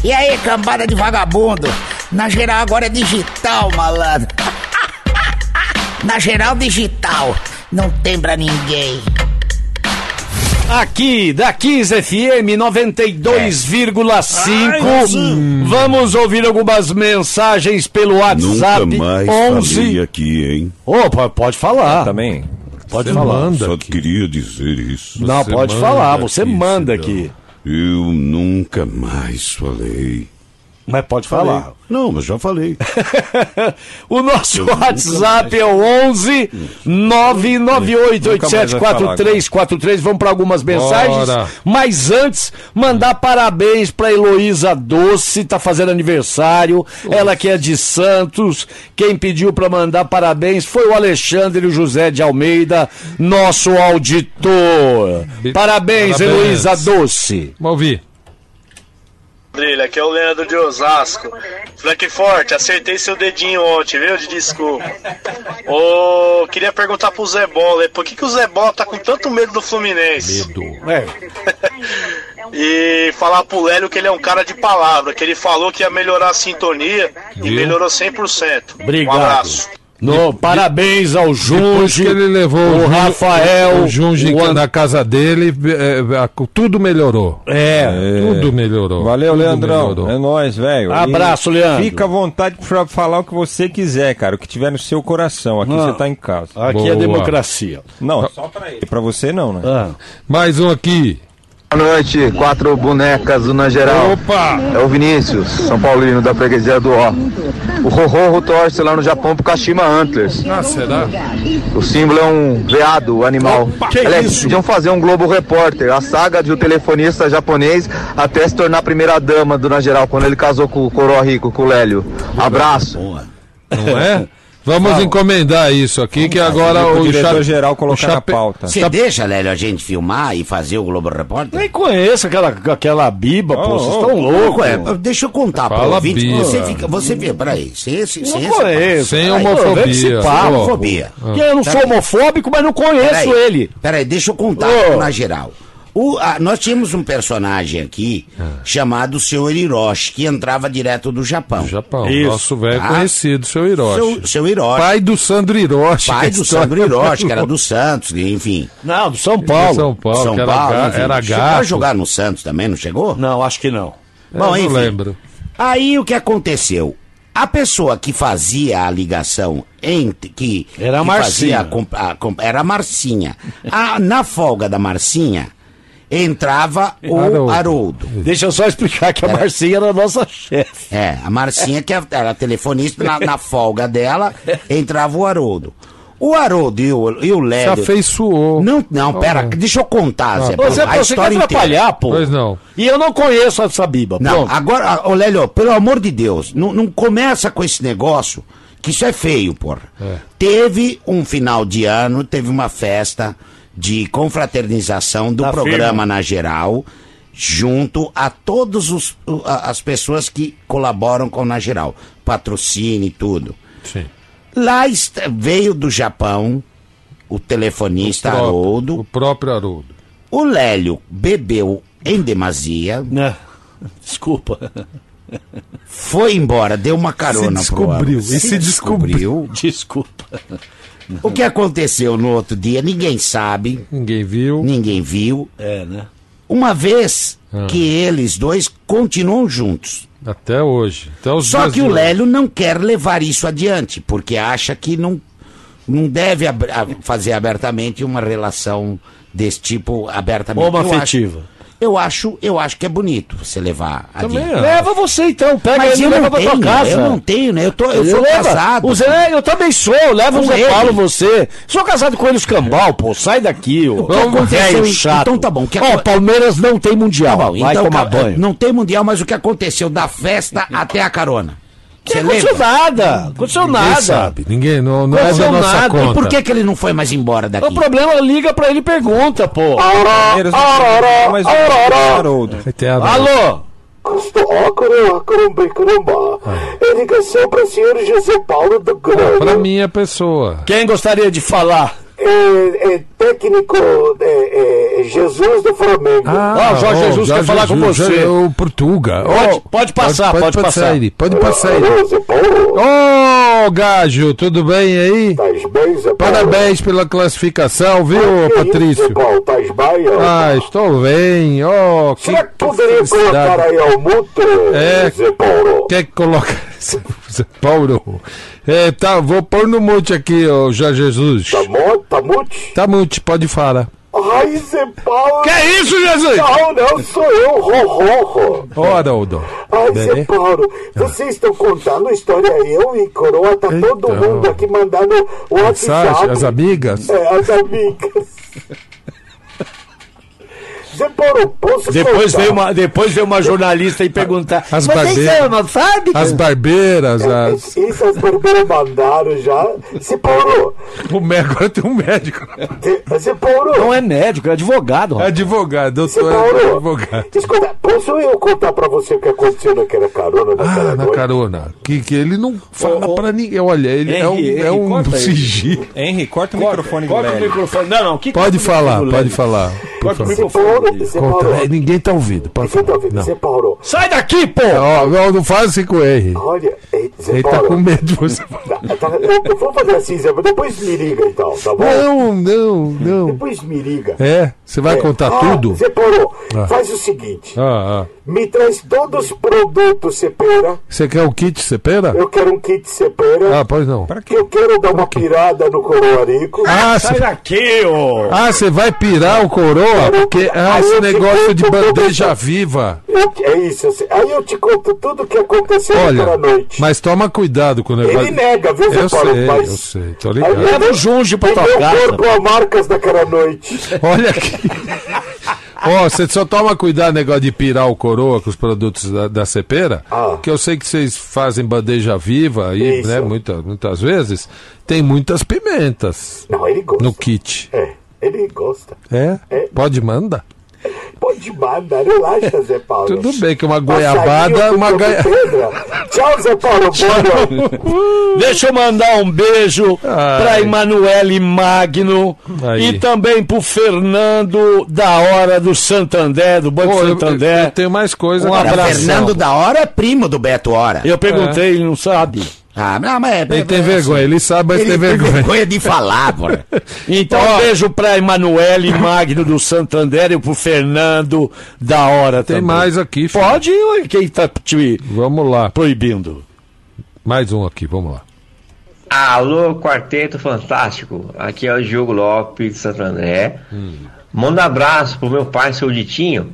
E aí, cambada de vagabundo? Na geral agora é digital, malandro. Na geral digital. Não tem pra ninguém. Aqui, da 15 FM 92,5. Vamos ouvir algumas mensagens pelo Nunca WhatsApp. mais falei 11. aqui, hein? Opa, pode falar. Também. Pode Você falar. manda Só aqui. queria dizer isso. Não, Você pode falar, você aqui, manda aqui. Eu nunca mais falei. Mas pode falar. Não, mas já falei. o nosso WhatsApp é o 11 998874343. Vamos para algumas mensagens. Bora. Mas antes, mandar parabéns para Heloísa Doce, tá fazendo aniversário. Ela que é de Santos. Quem pediu para mandar parabéns foi o Alexandre o José de Almeida, nosso auditor. Parabéns, Parabéns. Heloísa Doce. Vamos ouvir. Brilha, aqui é o Leandro de Osasco. Frank Forte, acertei seu dedinho ontem, viu? De desculpa. Ô, queria perguntar pro Zé Bola, por que, que o Zé Bola tá com tanto medo do Fluminense? É. E falar pro Lélio que ele é um cara de palavra, que ele falou que ia melhorar a sintonia e Viu? melhorou 100%. Obrigado. Um abraço. No, parabéns ao Depois Junge, que ele levou o Rafael, o Junge o An- na casa dele, é, é, tudo melhorou. É. Tudo melhorou. Valeu, Tudo Leandrão. melhorou. É nóis, velho. Abraço, E Leandro. Fica à vontade pra falar o que você quiser, cara. O que tiver no seu coração. Aqui Não. você tá em casa. Aqui Boa. é democracia. Não, só pra ele. Pra você não, né? Ah. Mais um aqui. Boa noite, quatro bonecas do Geral. Opa! É o Vinícius, São Paulino da freguesia do Ó. O Rorro torce lá no Japão pro Kashima Antlers. Ah, será? O símbolo é um veado, o animal. que Aliás, isso? podiam fazer um Globo Repórter, a saga de um telefonista japonês até se tornar a primeira dama do Geral, quando ele casou com o Coroa Rico, com o Lélio. Abraço. Não é? Vamos encomendar isso aqui, que agora O o, diretor cha- geral o colocar na pauta. Você deixa, Lélio, a gente filmar e fazer o Globo Repórter? Nem conheço aquela, aquela biba, pô. Oh, Vocês oh, estão loucos. É, deixa eu contar Fala, pro ouvinte. Bia. Você fica. Você vê, peraí. Sem esse. Sem Não esse conheço. Sem homofobia. Ó. homofobia. Que eu não sou homofóbico, mas não conheço Peraí, ele. Peraí, deixa eu contar na geral. O- a- nós tínhamos um personagem aqui chamado Seu Hiroshi, que entrava direto do Japão. Japão, Isso. nosso velho Tá. conhecido, seu Hiroshi. Seu, seu Hiroshi. Pai do Sandro Hiroshi. pai do história- Sandro Hiroshi, que era do Santos, enfim. Não, do São Paulo. São Paulo, São Paulo, era Chegou a gato. jogar no Santos também, não chegou? Não, acho que não. Eu Bom, não enfim. lembro. Aí o que aconteceu? A pessoa que fazia a ligação entre que Era a que Marcinha. a comp- a comp- era a Marcinha. A- na folga da Marcinha entrava o Haroldo. Haroldo. Deixa eu só explicar que a Marcinha era a nossa chefe. É, a Marcinha que era telefonista na, na folga dela entrava o Haroldo. O Haroldo e o, e o Se Lélio. afeiçoou. Não, não, pera, Oh. deixa eu contar, Zé. Você, a você quer história inteira. atrapalhar, pô. Pois não. E eu não conheço essa biba. Não, Pronto. agora, ô Lélio, pelo amor de Deus, não, não começa com esse negócio, que isso é feio, porra. Teve um final de ano, teve uma festa de confraternização do Da programa firma. na geral, junto a todas as pessoas que colaboram com na geral, patrocínio e tudo. Sim. Lá veio do Japão o telefonista Próprio- O Haroldo, próprio Haroldo. o Lélio bebeu em demasia, Né? Desculpa. foi embora, deu uma carona Se pro descobriu, Haroldo. e se descobriu. Desculpa. O que aconteceu no outro dia, ninguém sabe, Ninguém viu. ninguém viu. É, né? uma vez Ah. que eles dois continuam juntos. Até hoje. Até os Só que o. Lélio não quer levar isso adiante, porque acha que não, não deve ab- fazer abertamente uma relação desse tipo abertamente. Eu acho- Homoafetiva. Eu acho, eu acho que é bonito você levar Também adiante. é. Leva você então, pega Mas ele e eu leva não pra tua tenho, casa. eu não tenho, né? Eu, tô, eu Ele sou leva. casado. O Zé, eu também sou, leva o Zé. Paulo você. Sou casado com ele escambau, pô, sai daqui, ô. que aconteceu velho chato. então tá bom, Ó, aco- Palmeiras não tem mundial, Tá bom, vai então, tomar banho. Não tem mundial, mas o que aconteceu da festa até a carona? Não Você aconteceu lembra? nada, aconteceu Ninguém nada. sabe. Ninguém, não, não é Aconteceu da nossa nada. E conta. E por que, que ele não foi mais embora daqui? O problema, liga pra ele e pergunta, pô. Palmeiras não tem mais um Haroldo. A- Alô? Ah, caramba, caramba, caramba. É ligação para o senhor José Paulo do Grêmio. Pra minha pessoa. Quem gostaria de falar? É, é técnico é, é, Jesus do Flamengo. Ah, o Jorge Jesus quer falar com você. Jorge- O Portuga. Pode- pode passar, pode passar. ele, Pode passar ele. Alô, Zé Paulo. Ô, Gajo, tudo bem aí? Tás bem, Zé Paulo? Parabéns pela classificação, viu, Que isso, Zé Patrício? Paulo? Tás bem? ó? Ah, estou bem. Que, Será que poderia felicidade. colocar aí ao muto, É. Zé Paulo? Quer que coloque. Paulo. É, tá, vou pôr no mute aqui, ó, Jorge Jesus. Tá muito, tá mute? Tá mute, pode falar. Ai, Zé Paulo. Que é isso, Jesus? Não, não, sou eu, Rorro. Ora, Aldo. Ai, Zé Beleza? Paulo, vocês estão contando a história, eu e Coroa, tá todo Então. mundo aqui mandando o WhatsApp. Mensagem, as amigas. É, as amigas. Paulo, posso Depois veio, uma, depois veio uma jornalista e perguntar: As Vocês barbeiras. homofóbicos? As barbeiras, as... Isso as barbeiras mandaram já. Zé Paulo, O médico, agora tem um médico. Zé- Zé Paulo, Não é médico, é advogado. rapaz. Advogado, Zé doutor Paulo, advogado. escuta, posso eu contar pra você o que aconteceu naquela carona naquela Ah, na noite? carona. Que, que ele não fala Ô, ô, pra ninguém. Olha, ele é um, Henry, é Henry, um corta sigilo. Henry, corta o microfone do Corta o microfone. Não, não. Que Pode corta o falar, microfone do pode falar. Ninguém tá ouvindo. Pode Ninguém tá ouvindo, Não. Zé Paulo. Sai daqui, pô! Ó, ó, não faz assim com ele. Olha, Ele tá Paulo. com medo de você. Tá, tá, eu vou fazer assim, Zé, mas depois me liga então, tá bom? Não, não, não. Depois me liga. É? Você vai É. contar Ah, tudo? Zé Paulo, Ah. faz o seguinte: Ah, ah. Me traz todos os produtos Cepera. Você quer o kit cepera? Eu quero um kit Cepera. Ah, pois não. que eu quero dar uma pirada no Coroarico. Ah, Sai você daqui, ô! ah, você vai pirar o coroa? Porque, ah, esse eu negócio de tudo bandeja isso. viva. Eu- é isso, eu sei. aí eu te conto tudo o que aconteceu naquela Olha, noite. mas toma cuidado com o negócio. Ele nega, viu, Zé Eu Paulo? sei, mas eu sei, tô Aí ligado. Leva o Junge pra tua casa. corpo a marcas daquela noite. Olha aqui. Ó, você só toma cuidado negócio de pirar o coroa com os produtos da, da cepera, Ah. que eu sei que vocês fazem bandeja viva aí, né, muita, muitas vezes, tem muitas pimentas Não, ele gosta. no kit. É, ele gosta. É? É. Pode mandar. Pode mandar, relaxa, Zé Paulo. Tudo bem que uma goiabada, com uma. Pedra. Tchau, Zé Paulo. Boa noite. Deixa eu mandar um beijo Ai. pra Emanuele Magno Aí. e também pro Fernando da Hora do Santander, do Banco Pô, eu, Santander. eu tenho mais coisa. Um abraço. Fernando da Hora é primo do Beto Hora. Eu perguntei, ele não sabe. Ah, não, mas é, Ele tem é, vergonha, ele sabe, mas Ele tem vergonha. vergonha de falar, pô. Então, um beijo pra Emanuele Magno do Santander e pro Fernando da Hora Tem também. mais aqui, filho. Pode quem tá te Vamos lá, proibindo? mais um aqui, vamos lá. Alô, Quarteto Fantástico. Aqui é o Diogo Lopes de Santo André. Manda abraço pro meu pai, seu Ditinho,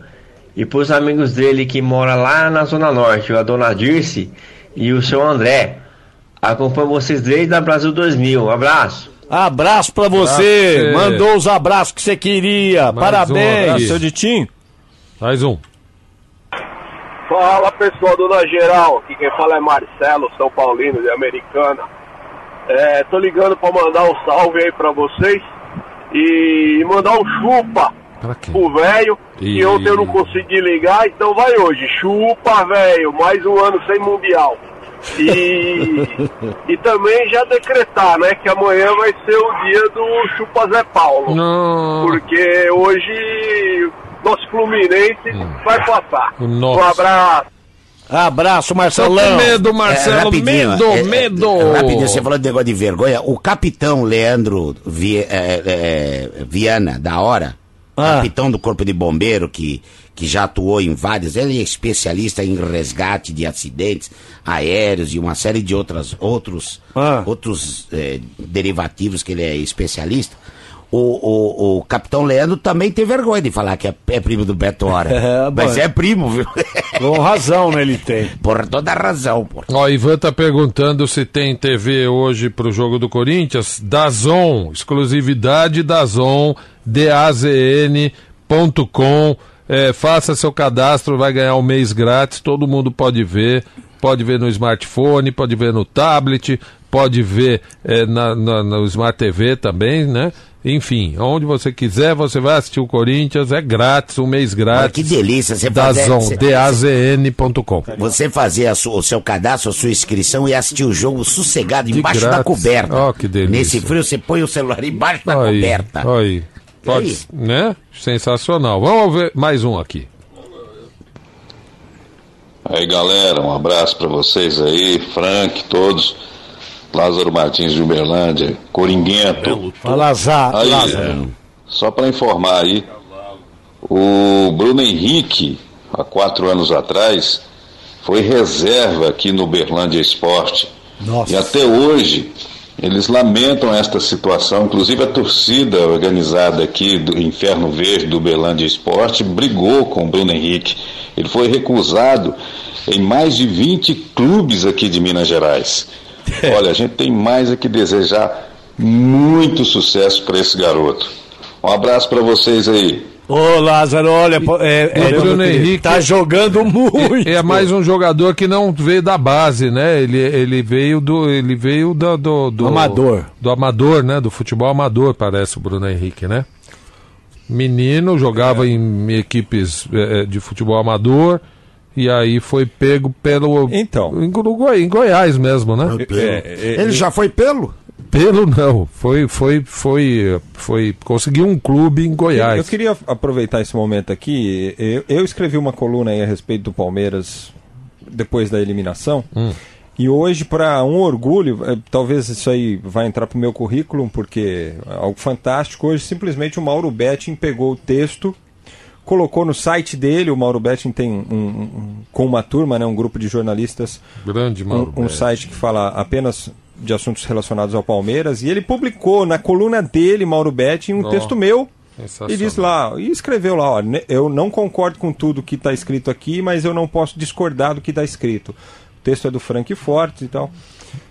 e pros amigos dele que moram lá na Zona Norte, a dona Dirce e o seu André. Acompanho vocês desde a Brasil 2000. Um abraço. Abraço pra você. Abraço. Mandou os abraços que você queria. Mais um Parabéns. aqui. Seu Ditinho? Mais um. Fala pessoal do Na Geral, aqui quem fala é Marcelo, São Paulino de Americana. É, tô ligando pra mandar um salve aí pra vocês e mandar um chupa pro velho, que ontem eu não consegui ligar, então vai hoje. Chupa, velho, mais um ano sem mundial. E, e também já decretar, né, que amanhã vai ser o dia do Chupa Zé Paulo. Não. Porque hoje nosso Fluminense vai passar. O nosso. Um abraço. Abraço, Tô com Marcelão. medo, É, Marcelo, rapidinho, medo, é, é, medo. rapidinho, você falou de negócio de vergonha. O capitão Leandro Vi- é, é, Viana, da hora, Ah. capitão do Corpo de Bombeiro, que, que já atuou em vários. Ele é especialista em resgate de acidentes aéreos e uma série de outras, outros, Ah. outros eh, derivativos que ele é especialista. O, o, o capitão Leandro também tem vergonha de falar que é, é primo do Beto Hora. É, bom, Mas é primo, viu? Com razão, né, ele tem. Por toda razão, pô. Ó, Ivan tá perguntando se tem TV hoje pro jogo do Corinthians. Dazon, exclusividade Dazon, dazn.com. É, faça seu cadastro, vai ganhar um mês grátis, todo mundo pode ver. Pode ver no smartphone, pode ver no tablet, pode ver é, na, na- no Smart TV também, né? Enfim, onde você quiser, você vai assistir o Corinthians, é grátis, um mês Olha, grátis. que delícia você fazer. Dazon, você- dazn.com. Você fazer a su- o seu cadastro, a sua inscrição e assistir o jogo sossegado De embaixo da grátis. coberta. Ó, que delícia. Nesse frio você põe o celular embaixo da Aí, coberta. aí. Pode, aí? né? Sensacional. Vamos ver mais um aqui. Aí galera, um abraço pra vocês aí, Frank, todos. Lázaro Martins de Uberlândia, Coringuento. Zá, Aí, Lázaro. só pra informar aí, o Bruno Henrique, há quatro anos atrás, foi reserva aqui no Uberlândia Esporte. Nossa. E até hoje eles lamentam esta situação. Inclusive a torcida organizada aqui do Inferno Verde do Uberlândia Esporte brigou com o Bruno Henrique. Ele foi recusado em mais de 20 clubes aqui de Minas Gerais. Olha, a gente tem mais a que desejar muito sucesso para esse garoto. Um abraço para vocês aí. Ô, Lázaro, olha, é, é, O Bruno Henrique- tá jogando muito. É mais um jogador que não veio da base, né? Ele, ele veio do. Ele veio do, do, do- Amador. Do amador, né? Do futebol amador, parece o Bruno Henrique, né? Menino, jogava em equipes eh, de futebol amador. E aí foi pego pelo. Então. Em, Goi- em Goiás mesmo, né? Ele já foi pelo? Pelo não. Foi, foi, foi, foi. Conseguiu um clube em Goiás. Eu queria aproveitar esse momento aqui. Eu, eu escrevi uma coluna aí a respeito do Palmeiras depois da eliminação. Hum. E hoje, para um orgulho, eh, talvez isso aí vai entrar para o meu currículo, porque é algo fantástico. Hoje, simplesmente o Mauro Betting pegou o texto, colocou no site dele. O Mauro Betting tem um, um- um- com uma turma, né, um grupo de jornalistas, Grande Mauro. um, um site que fala apenas de assuntos relacionados ao Palmeiras. E ele publicou na coluna dele, Mauro Betting, um Ó. texto meu. E diz lá, e escreveu lá, ó, eu não concordo com tudo que está escrito aqui, mas eu não posso discordar do que está escrito. O texto é do Frank Fortes e tal.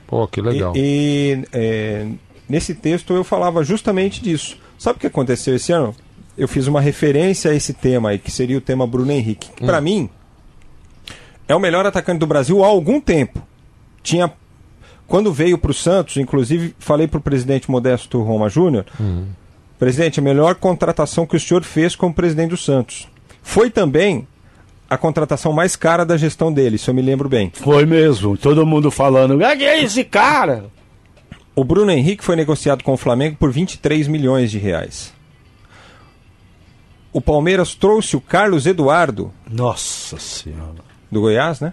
Pô, que legal. E, e, é, nesse texto eu falava justamente disso. Sabe o que aconteceu esse ano? Eu fiz uma referência a esse tema aí, que seria o tema Bruno Henrique. Que pra mim é o melhor atacante do Brasil há algum tempo. Tinha quando veio para o Santos, inclusive falei para o presidente Modesto Roma Júnior, presidente, a melhor contratação que o senhor fez como presidente do Santos. Foi também a contratação mais cara da gestão dele, se eu me lembro bem. Foi mesmo, todo mundo falando. "Ah, que é esse cara? O Bruno Henrique foi negociado com o Flamengo por 23 milhões de reais. O Palmeiras trouxe o Carlos Eduardo, Nossa senhora. do Goiás, né?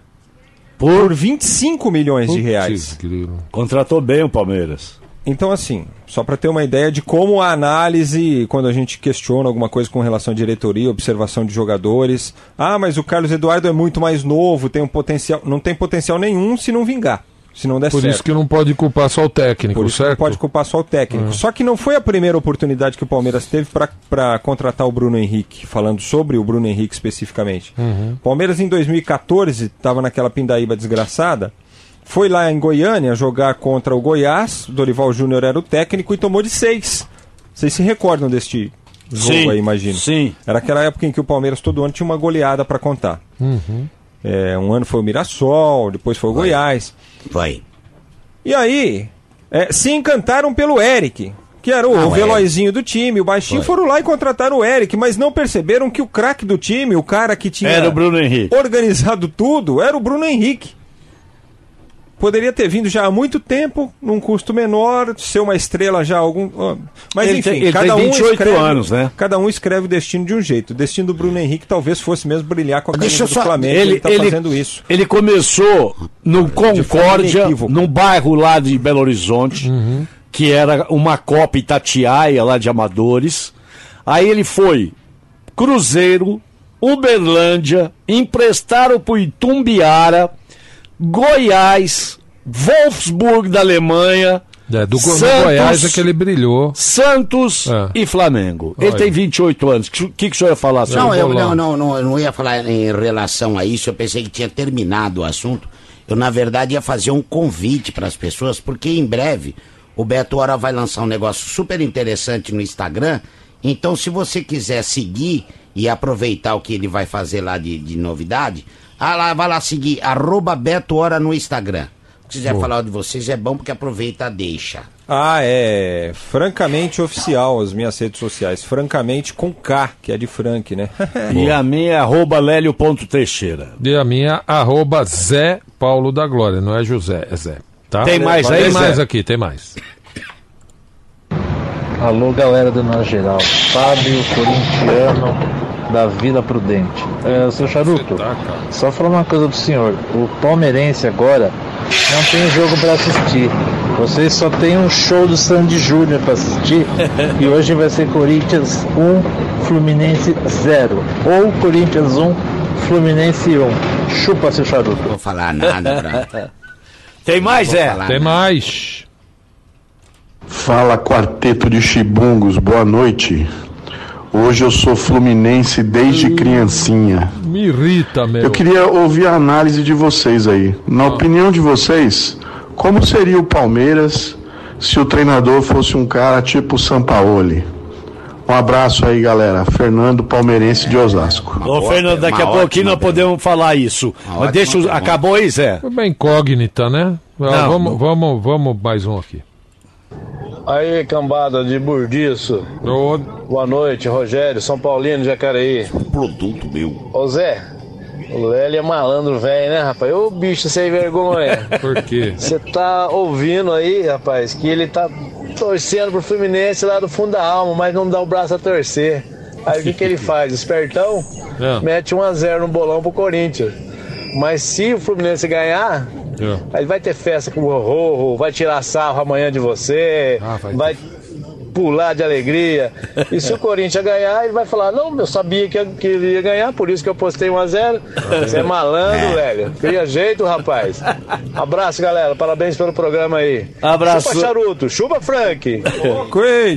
Por... Por 25 milhões de reais. Putz, grilo. Contratou bem o Palmeiras. Então, assim, só para ter uma ideia de como a análise, quando a gente questiona alguma coisa com relação à diretoria, observação de jogadores. Ah, mas o Carlos Eduardo é muito mais novo, tem um potencial. Não tem potencial nenhum se não vingar, se não der Por certo. isso que não pode culpar só o técnico, Por isso que certo? não pode culpar só o técnico. Só que não foi a primeira oportunidade que o Palmeiras teve para contratar o Bruno Henrique, falando sobre o Bruno Henrique especificamente. Uhum. Palmeiras em 2014 estava naquela pindaíba desgraçada. Foi lá em Goiânia jogar contra o Goiás. O Dorival Júnior era o técnico e tomou de seis. Vocês se recordam deste jogo Sim, aí, imagino? sim. Era aquela época em que o Palmeiras todo ano tinha uma goleada para contar. Uhum. É, um ano foi o Mirassol, depois foi o Goiás. Vai. E aí, é, se encantaram pelo Eric, que era o, Ah, o o velozinho do time, o baixinho, Foi. foram lá e contrataram o Eric, mas não perceberam que o craque do time, o cara que tinha Era o Bruno Henrique. organizado tudo, era o Bruno Henrique. Poderia ter vindo já há muito tempo, num custo menor, ser uma estrela já há algum. Mas Ele enfim, tem- ele cada tem um 28 escreve, anos, né? Cada um escreve o destino de um jeito. O destino do Bruno Henrique talvez fosse mesmo brilhar com a Deixa camisa eu do só- Flamengo. Ele, está fazendo isso. Ele começou no Concórdia, num bairro lá de Belo Horizonte, que era uma Copa Itatiaia lá de amadores. Aí ele foi Cruzeiro, Uberlândia, emprestaram pro Itumbiara, Goiás, Wolfsburg da Alemanha, É, do Santos, Goiás é que ele brilhou. Santos É. e Flamengo. Ele Olha. tem 28 anos. O que, que, que o senhor ia falar, senhor? Não, eu não, não, não, eu não ia falar em relação a isso, eu pensei que tinha terminado o assunto. Eu, na verdade, ia fazer um convite para as pessoas, porque em breve o Beto Hora vai lançar um negócio super interessante no Instagram. Então, se você quiser seguir e aproveitar o que ele vai fazer lá de, de novidade, ah, lá, vai lá seguir, arroba Beto Hora no Instagram. Se quiser Boa. falar de vocês, é bom porque aproveita, deixa. Ah, é francamente oficial as minhas redes sociais. Francamente com K, que é de Frank, né? E a minha é arroba lélio.teixeira. E a minha, arroba Zé Paulo da Glória. Não é José, é Zé. Tá? Tem mais aí, Tem mais Zé? aqui, tem mais. Alô, galera do Nós Geral. Fábio Corintiano da Vila Prudente. É, seu Charuto, só falar uma coisa pro senhor. O palmeirense agora não tem jogo pra assistir. Vocês só tem um show do Sandy Júnior pra assistir. e hoje vai ser Corinthians 1, Fluminense 0. Ou Corinthians 1, Fluminense 1. Chupa, seu Charuto. Não vou falar nada pra... Tem mais, falar Tem nada. mais. Fala quarteto de chibungos, boa noite. Hoje eu sou fluminense desde criancinha. Me irrita, meu. Eu queria ouvir a análise de vocês aí. Na opinião de vocês, como seria o Palmeiras se o treinador fosse um cara tipo Sampaoli? Um abraço aí, galera. Fernando Palmeirense de Osasco. Ô, Fernando, daqui a pouquinho nós podemos falar isso. Mas deixa. o- Acabou aí, Zé? Foi uma incógnita, né? Não, vamos, não. vamos, vamos mais um aqui. Aí, cambada de burdiço. Boa noite, Rogério, São Paulino, Jacareí. Produto meu. Ô Zé, o Lélio é malandro, velho, né, rapaz? Ô bicho sem vergonha. Por quê? Você tá ouvindo aí, rapaz, que ele tá torcendo pro Fluminense lá do fundo da alma, mas não dá o braço a torcer. Aí o que, que ele faz? Espertão? É. Mete 1x0 no bolão pro Corinthians. Mas se o Fluminense ganhar, Aí vai ter festa com o Rorro, vai tirar sarro amanhã de você, vai, pular de alegria. E se o Corinthians ganhar, ele vai falar: Não, eu sabia que, que ele ia ganhar, por isso que eu postei 1x0. Você é malandro, velho. Cria jeito, rapaz. Abraço, galera. Parabéns pelo programa aí. Abraço. Chupa charuto, chupa Frank.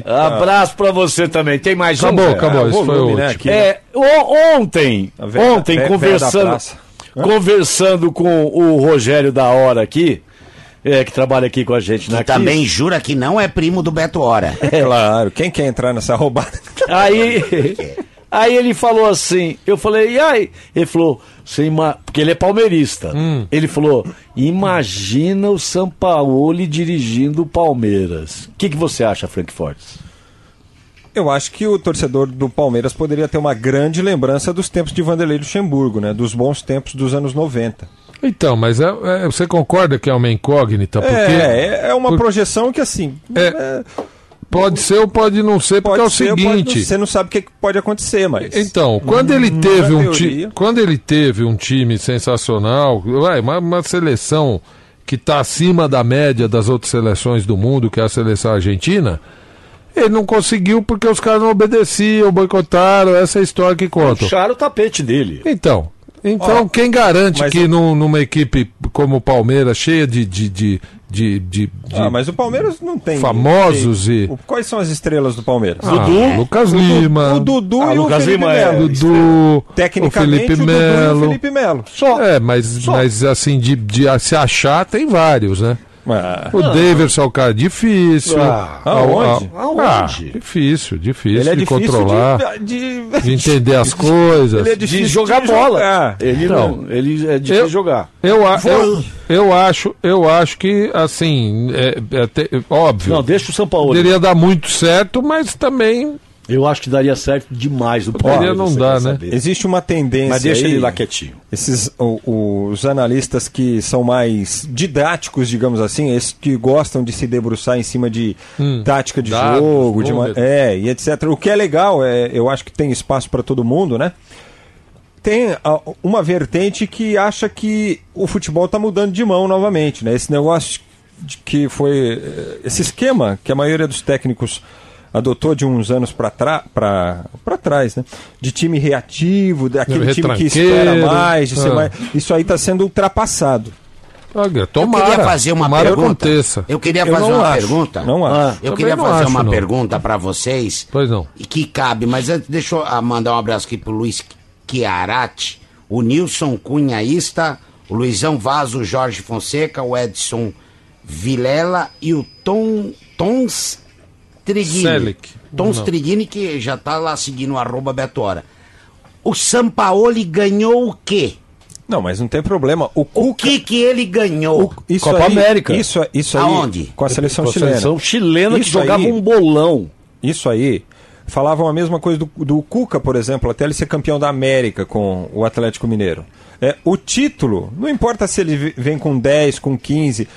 Abraço pra você também. Tem mais um? Acabou, Zé? acabou, Ah, esse foi o né, último. aqui. É, o- ontem, ontem conversando, praça. Conversando com o Rogério da Hora aqui, é, que trabalha aqui com a gente na Que Kiss. também jura que não é primo do Beto Hora. Claro, quem quer entrar nessa roubada? Aí, aí ele falou assim, eu falei, e aí? Ele falou, você ima... porque ele é palmeirista. Hum. Ele falou, imagina o Sampaoli dirigindo o Palmeiras. O que, que você acha, Frank Fortes? Eu acho que o torcedor do Palmeiras poderia ter uma grande lembrança dos tempos de Vanderlei Luxemburgo, né? Dos bons tempos dos anos 90. Então, mas é- é- você concorda que é uma incógnita? Porque É, é uma por- projeção que assim. É, Pode ser ou pode não ser, porque é o ser, pode não seguinte. Você não sabe o que pode acontecer, mas. Então, quando ele Hum, teve um time, teoria. quando ele teve um time sensacional, vai, uma, uma seleção que está acima da média das outras seleções do mundo, que é a seleção argentina, ele não conseguiu porque os caras não obedeciam, boicotaram, essa é a história que conta. Puxaram o tapete dele. Então, então Ó, quem garante que eu- num- numa equipe como o Palmeiras, cheia de, de, de, de, de- de Ah, mas o Palmeiras não tem. famosos e. O- Quais são as estrelas do Palmeiras? Ah, Lucas O Du- Lima. O Dudu Ah, e Lucas o Felipe Lima é. Melo. Dudu, Tecnicamente, o Felipe o Dudu e o Melo. Felipe Melo. É, mas, mas assim, de, de se achar, tem vários, né? Ah. O Daverson é um cara difícil. Ah, Ah, aonde? ah, Aonde? ah, difícil, difícil Ele é de difícil controlar, de, de, entender as coisas. Ele é difícil de jogar de bola. jogar. Ele Então, não, ele é difícil eu- jogar. Eu, a- eu, eu acho, eu acho que assim, é, é até- óbvio. Não, deixa o São Paulo. Poderia dar muito certo, mas também Eu acho que daria certo demais o Poderia Palmeiras, não quer né? Existe uma tendência. Mas deixa aí, ele lá quietinho. Esses, o- os analistas que são mais didáticos, digamos assim, esses que gostam de se debruçar em cima de Hum. tática de Dados, jogo, de ma- números. é, e etc. O que é legal, é, eu acho que tem espaço para todo mundo, né? Tem uma vertente que acha que o futebol está mudando de mão novamente, né? Esse negócio de que foi eh, esse esquema que a maioria dos técnicos adotou de uns anos para trás, né? De time reativo, daquele time que espera mais, de ser Ah. mais. Isso aí está sendo ultrapassado. Olha, eu queria fazer uma tomara pergunta. aconteça. Eu queria Eu fazer não uma acho, pergunta. não acho. Eu Também queria fazer acho, uma não. pergunta para vocês. Pois não. E que cabe, mas antes deixa eu ah, mandar um abraço aqui pro Luiz Chiarati, o Nilson Cunhaísta, o Luizão Vaz, o Jorge Fonseca, o Edson Vilela e o Tom Tons Triguini. Selic. Tons Não. Triguini que já tá lá seguindo o arroba Beto Hora. O Sampaoli ganhou o quê? Não, mas não tem problema. O, O que que ele ganhou? Isso Copa aí, América. Isso, isso aí. Aonde? Com a seleção Com a chilena. seleção chilena que Isso jogava aí- um bolão. Isso aí. Falavam a mesma coisa do, do Cuca, por exemplo, até ele ser campeão da América com o Atlético Mineiro. É, o título, não importa se ele vem com 10, com 15.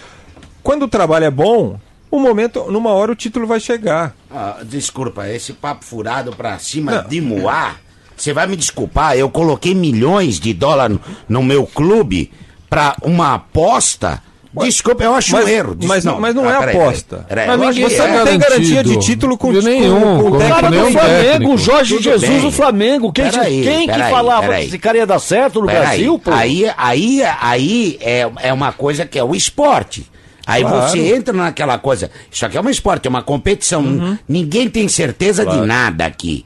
Quando o trabalho é bom, um momento, numa hora o título vai chegar. Ah, desculpa, esse papo furado pra cima de Moá, você vai me desculpar, eu coloquei milhões de dólares no, no meu clube pra uma aposta. Desculpa, eu acho Mas- um erro. Mas não- mas não é peraí, aposta. peraí, peraí, Mas ninguém tá é. não tem garantia de título com- nenhum, com- com com- o técnico Cara do nenhum Flamengo, técnico. o Jorge Tudo Jesus bem. do Flamengo. Quem, Peraí, quem que falava peraí. que esse cara ia dar certo no Peraí, Brasil, pô? Aí, aí, aí é, é uma coisa que é o esporte. Aí Claro. você entra naquela coisa. Isso aqui é um esporte, é uma competição. Uhum. Ninguém tem certeza de nada aqui.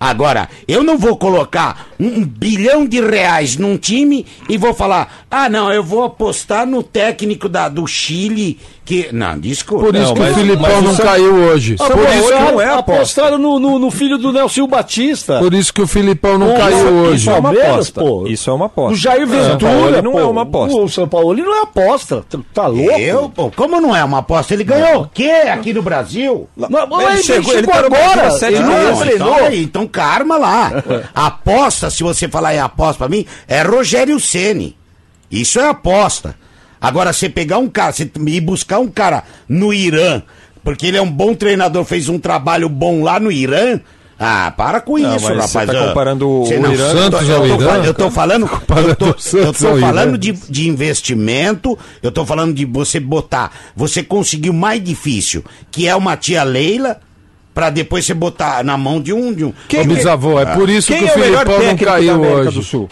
Agora, eu não vou colocar um bilhão de reais num time e vou falar, ah, não, eu vou apostar no técnico da, do Chile que. Não, desculpa. Por isso Não, que mas- o Filipão não o São- caiu hoje. Ah, Por isso apostaram- não é aposta. Apostaram no, no, no filho do Nelson Batista. Por isso que o Filipão não Pô, caiu isso- hoje. Isso é uma Palmeiras, aposta. pô. Isso é uma aposta. O Jair Ventura não pô, é uma aposta. O São Paulo ele não é aposta. Tá- louco? Eu, pô, como não é uma aposta? Ele ganhou o quê aqui no Brasil? Não, Ele ele chegou- chegou, ele tá agora. Sete ele não então, aí, então karma lá. aposta, se você falar em aposta pra mim, é Rogério Ceni. Isso é aposta. Agora, você pegar um cara, você ir buscar um cara no Irã, porque ele é um bom treinador, fez um trabalho bom lá no Irã. Ah, para com Não, isso, rapaz. você tá comparando o você Irã- Santos ao Irã, Eu tô falando, eu tô, o eu tô falando de, de investimento, eu tô falando de você botar, você conseguir o mais difícil, que é uma tia Leila, pra depois você botar na mão de um. De um Ô, bisavô, é por isso Quem que o é o melhor Filipão não caiu hoje. do?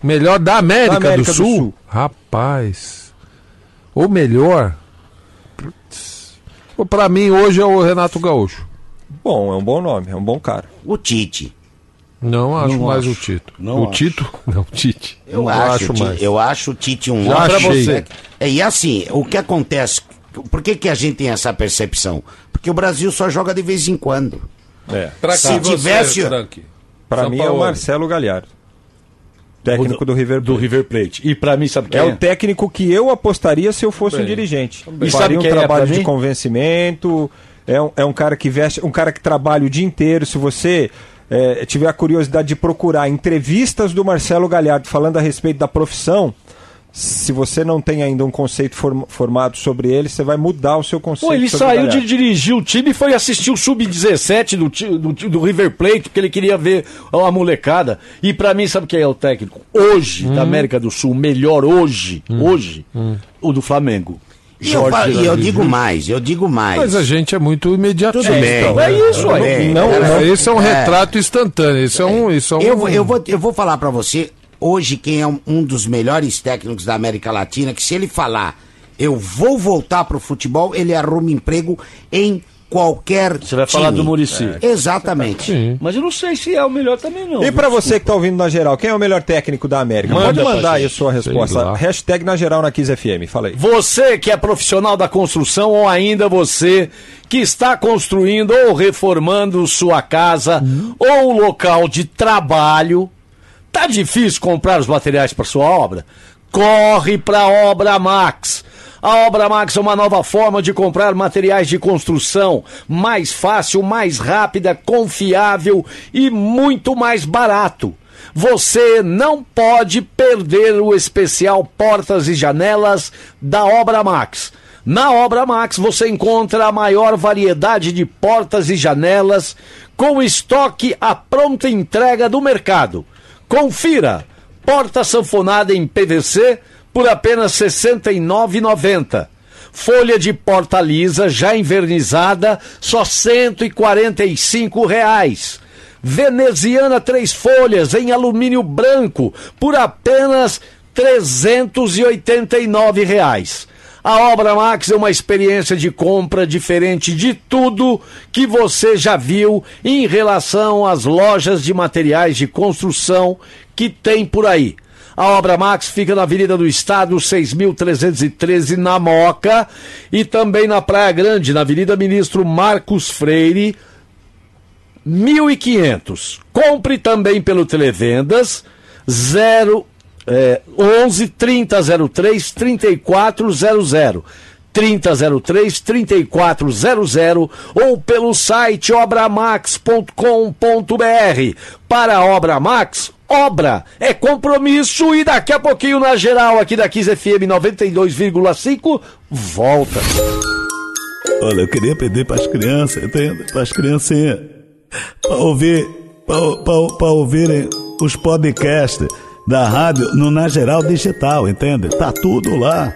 Melhor da América, Da América do, do Sul? Sul. Rapaz. Ou melhor. Pra mim, hoje é o Renato Gaúcho. Bom, é um bom nome, é um bom cara. O Tite. Não acho Não mais acho. o Tito. Não o acho. Tito? Não, Tite. Eu não acho, Ti- mais. eu acho o Tite um Já ótimo achei. técnico. É, E assim, o que acontece? Por que, que a gente tem essa percepção? Porque o Brasil só joga de vez em quando. É. Pra Se você, tivesse- Frank? Pra mim é o. Marcelo Galhardo. Técnico do River Do Plate. River Plate. E pra mim, sabe quem É é? o técnico que eu apostaria se eu fosse um Bem, dirigente. E sabe Faria um é trabalho pra de mim? convencimento. É um, é um cara que veste, um cara que trabalha o dia inteiro. Se você é, tiver a curiosidade de procurar entrevistas do Marcelo Galhardo falando a respeito da profissão, se você não tem ainda um conceito form- formado sobre ele, você vai mudar o seu conceito. Pô, ele saiu de dirigir o time e foi assistir o Sub-17 do, do, do River Plate, porque ele queria ver a molecada. E pra mim, sabe quem é o técnico? Hoje, Hum. da América do Sul, melhor hoje, hoje, o do Flamengo. E eu, fa- e eu digo mais, eu digo mais. Mas a gente é muito imediatista. Tudo bem. então. É isso aí. Não, não, esse é um É. retrato instantâneo. Isso é um. Isso é um Eu, vou- eu, vou, eu vou falar pra você, hoje, quem é um, dos melhores técnicos da América Latina, que se ele falar, eu vou voltar pro futebol, ele arruma emprego em qualquer Você vai falar time. do Muricy. Exatamente. Mas eu não sei se é o melhor também, não. E pra você que tá ouvindo na geral, quem é o melhor técnico da América? Manda Pode mandar aí a sua resposta. Hashtag na geral na Kiss FM. Fala aí. Você que é profissional da construção ou ainda você que está construindo ou reformando sua casa ou local de trabalho, tá difícil comprar os materiais para sua obra? Corre para a Obra Max. A Obra Max é uma nova forma de comprar materiais de construção, mais fácil, mais rápida, confiável e muito mais barato. Você não pode perder o especial Portas e Janelas da Obra Max. Na Obra Max você encontra a maior variedade de portas e janelas com estoque à pronta entrega do mercado. Confira! Porta sanfonada em PVC por apenas R$ 69,90. Folha de porta lisa já invernizada, só 145 reais. Veneziana três folhas em alumínio branco por apenas 389 reais. A Obra Max é uma experiência de compra diferente de tudo que você já viu em relação às lojas de materiais de construção que tem por aí. A Obra Max fica na Avenida do Estado, 6.313, na Moca, e também na Praia Grande, na Avenida Ministro Marcos Freire, 1.500. Compre também pelo Televendas 0 é, 11 3003 3400. 3003 3400 ou pelo site obramax.com.br. Para a Obra Max, obra é compromisso e daqui a pouquinho na geral aqui da 15 FM 92,5 volta. Olha, eu queria pedir para as crianças? Para as criancinhas, para ouvir, para ouvirem os podcasts da rádio no Na Geral Digital, entende? Tá tudo lá.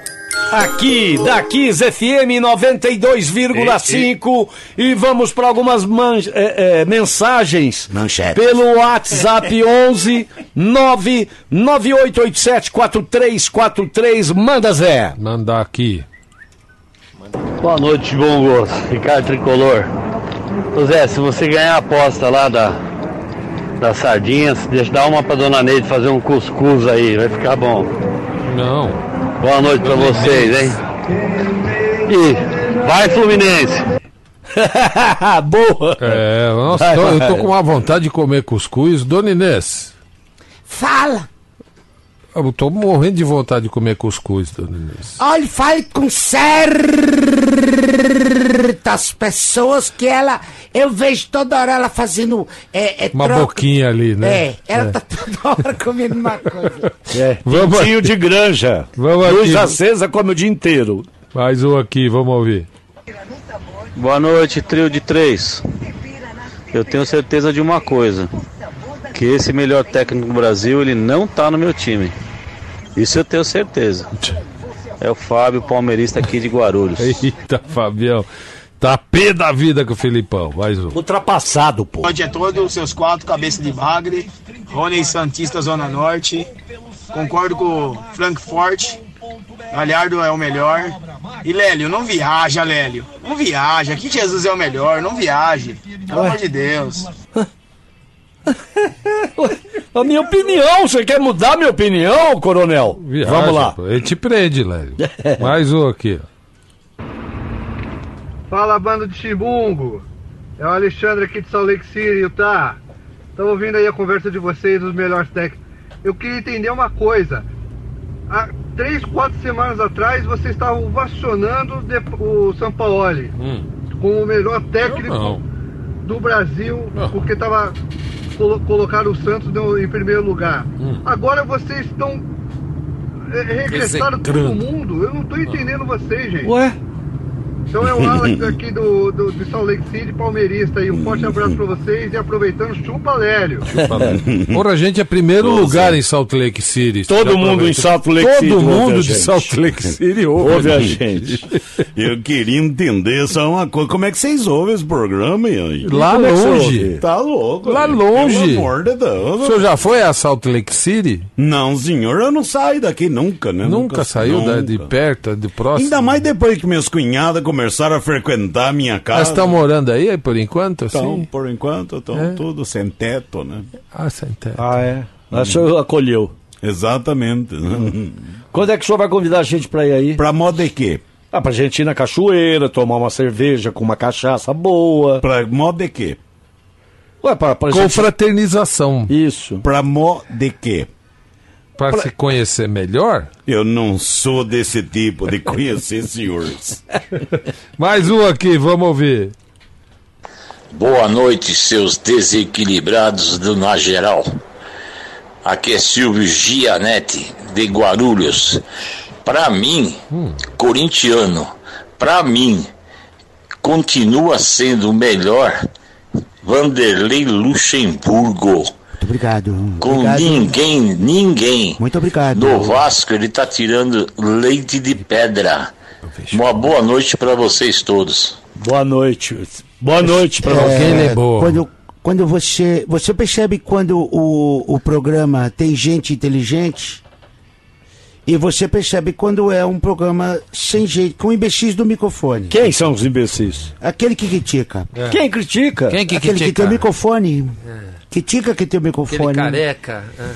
Aqui, da Kiss FM 92,5 e vamos para algumas man- é, é, mensagens Manchetes. pelo WhatsApp 11 99887 4343. Manda Zé. Mandar aqui. Boa noite, bom gosto. Ricardo Tricolor. Ô Zé, se você ganhar a aposta lá da, das sardinhas, deixa dar uma pra dona Neide fazer um cuscuz aí, vai ficar bom. Não. Boa noite pra vocês, hein? E vai Fluminense! Boa! É, nossa, Vai, tô- vai. eu tô com uma vontade de comer cuscuz. Dona Inês, Fala. Eu tô morrendo de vontade de comer cuscuz, Dona Inês. Olha, fale com certas pessoas que ela. Eu vejo toda hora ela fazendo. É, é, Uma troca- boquinha ali, né? É, ela tá toda hora comendo uma coisa. É, Vamos aqui. de granja. Vamos Luz aqui. acesa come o dia inteiro. Mais um aqui, vamos ouvir. Boa noite, trio de três. Eu tenho certeza de uma coisa: que esse melhor técnico do Brasil ele não tá no meu time. Isso eu tenho certeza. É o Fábio, palmeirista aqui de Guarulhos. Eita, Fabião. Tá pé da vida com o Filipão. Mais um. Ultrapassado, pô. Boa noite a todos, seus quatro, cabeça de bagre. Rony Santista, Zona Norte. Concordo com o Frankfurt. Galhardo é o melhor. E Lélio, não viaja, Lélio. Não viaja. Aqui Jesus é o melhor. Não viaje. Pelo amor de Deus. A minha opinião, você quer mudar a minha opinião, coronel? Viaja, Vamos lá. pô. Ele te prende, Léo. Mais um aqui. ó. Fala, banda de Chimbungo. É o Alexandre aqui de Salt Lake City, Utah. Estava ouvindo aí a conversa de vocês, dos melhores técnicos. Eu queria entender uma coisa. Há três, quatro semanas atrás, vocês estavam ovacionando de- o Sampaoli como o melhor técnico não. do Brasil, porque estava colo colocaram o Santos no- em primeiro lugar. Agora vocês estão é, regressaram todo mundo. Eu não estou entendendo vocês, gente. Ué? Então é o Alex aqui do, do, de Salt Lake City, palmeirista aí. Um forte abraço pra vocês e aproveitando, chupa Lélio. Porra, a gente é primeiro Nossa. lugar em Salt Lake City. Todo mundo em Salt Lake Todo City ouve a mundo de gente. Salt Lake City ouve, Ouve a gente. Eu queria entender só uma coisa. Como é que vocês ouvem esse programa aí? Lá Como é longe. ouve? Tá louco. Lá longe. Pelo amor de Deus. O senhor já foi a Salt Lake City? Não, senhor, eu não saio daqui nunca, né? Nunca, saiu da- de nunca. perto, de próximo? Ainda mais depois que minhas cunhadas começaram a frequentar a minha casa. Mas estão morando aí por enquanto? Então, Assim? por enquanto, estão É. tudo sem teto, né? Ah, sem teto. Ah, é? Lá o senhor acolheu. Exatamente. Quando é que o senhor vai convidar a gente pra ir aí? Pra modo de quê? Ah, pra gente ir na cachoeira, tomar uma cerveja com uma cachaça boa. Pra modo de quê? Ué, pra, pra gente... Confraternização. Isso. Pra modo de quê? Pra se conhecer melhor? Eu não sou desse tipo de conhecer senhores. Mais um aqui, vamos ouvir. Boa noite, seus desequilibrados do Na Geral. Aqui é Silvio Gianetti, de Guarulhos. Pra mim, corintiano, pra mim, continua sendo o melhor Vanderlei Luxemburgo. Obrigado. Com obrigado. ninguém, ninguém. Muito obrigado. No Vasco ele tá tirando leite de pedra. Uma boa noite para vocês todos. Boa noite. Boa noite pra É, você. Quando, quando você. Você percebe quando o, o programa tem gente inteligente? E você percebe quando é um programa sem jeito, com imbecis do microfone. Quem são os imbecis? Aquele que critica. É. Quem critica? Quem que Aquele que critica? tem o microfone. Critica que tem o Aquele microfone. careca. é.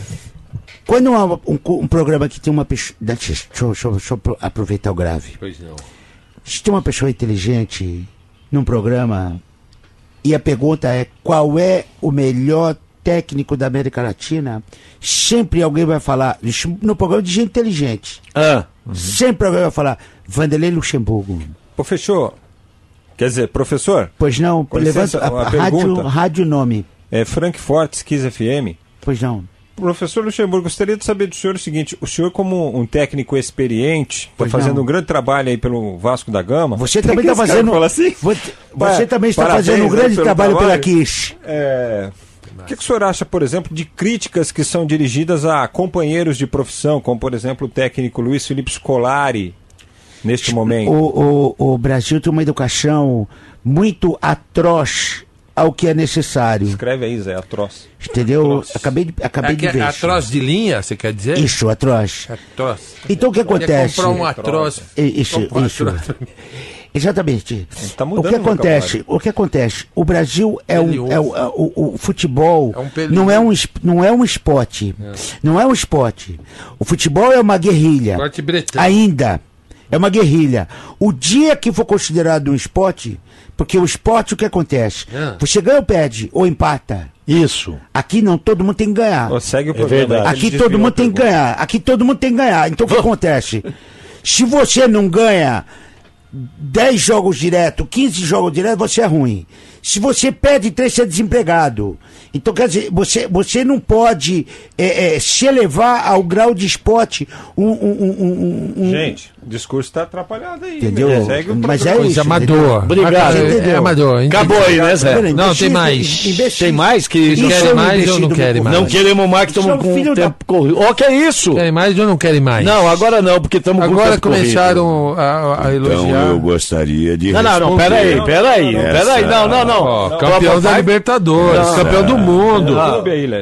Quando há um, um programa que tem uma pessoa. Deixa, deixa eu- deixa eu- deixa eu apro- aproveitar o grave. Pois não. Se tem uma pessoa inteligente num programa e a pergunta é qual é o melhor técnico da América Latina, sempre alguém vai falar, no programa de gente inteligente, Ah. sempre alguém vai falar Vanderlei Luxemburgo. Pô, fechou. Quer dizer, professor? Pois não, levanta a, uma a rádio, pergunta. rádio nome. É Frankfurt Skis FM. Pois não. Professor Luxemburgo, gostaria de saber do senhor o seguinte: o senhor, como um técnico experiente, está fazendo não. um grande trabalho aí pelo Vasco da Gama. Você também está fazendo. Você, você Pa- também está parabéns, fazendo um né, grande pelo trabalho pela trabalho. Kish. É, o que, que o senhor acha, por exemplo, de críticas que são dirigidas a companheiros de profissão, como por exemplo o técnico Luiz Felipe Scolari, neste momento? O, o, o Brasil tem uma educação muito atroz ao que é necessário. Escreve aí, Zé, atroz. Entendeu? Acabei de, acabei É de ver. é isso. atroz de linha, você quer dizer? Isso, atroz. Atroz. Então o que acontece? comprar um atroz. Isso, um isso. atroz. Exatamente. Tá o que o acontece? O que acontece? O Brasil é um, é o, é o- o futebol É um não é um não é um esporte, não é um esporte. O futebol é uma guerrilha. Ainda é uma guerrilha. O dia que for considerado um esporte, porque o esporte o que acontece? Ah. Você ganha ou perde ou empata. Isso. Aqui não, todo mundo tem que ganhar. Ô, segue o É programa. que Aqui ele todo mundo tem que ganhar. Aqui todo mundo tem que ganhar. Então o que acontece? Se você não ganha 10 jogos direto, 15 jogos direto, você é ruim. Se você perde 3, você é desempregado. Então, quer dizer, você, você não pode é, é, se elevar ao grau de esporte. Um, um, um, um- um- Gente, o discurso está atrapalhado aí. Entendeu? Mas é isso, amador. Obrigado. É, Entendeu? é amador. Acabou aí, né, Zé? Não, imbecis- tem mais. imbecis- Tem mais que Isso querem é mais ou imbecil não querem mais? Não queremos mais que estamos é com filho o da- tempo corrido. Ó, que é isso? Querem mais ou não querem mais? Não, agora não, porque estamos com o Agora começaram a, a elogiar. Então eu gostaria de. Não, não, não, peraí, peraí, peraí, não, não, não. Ó, campeão da Libertadores, Não. campeão do mundo.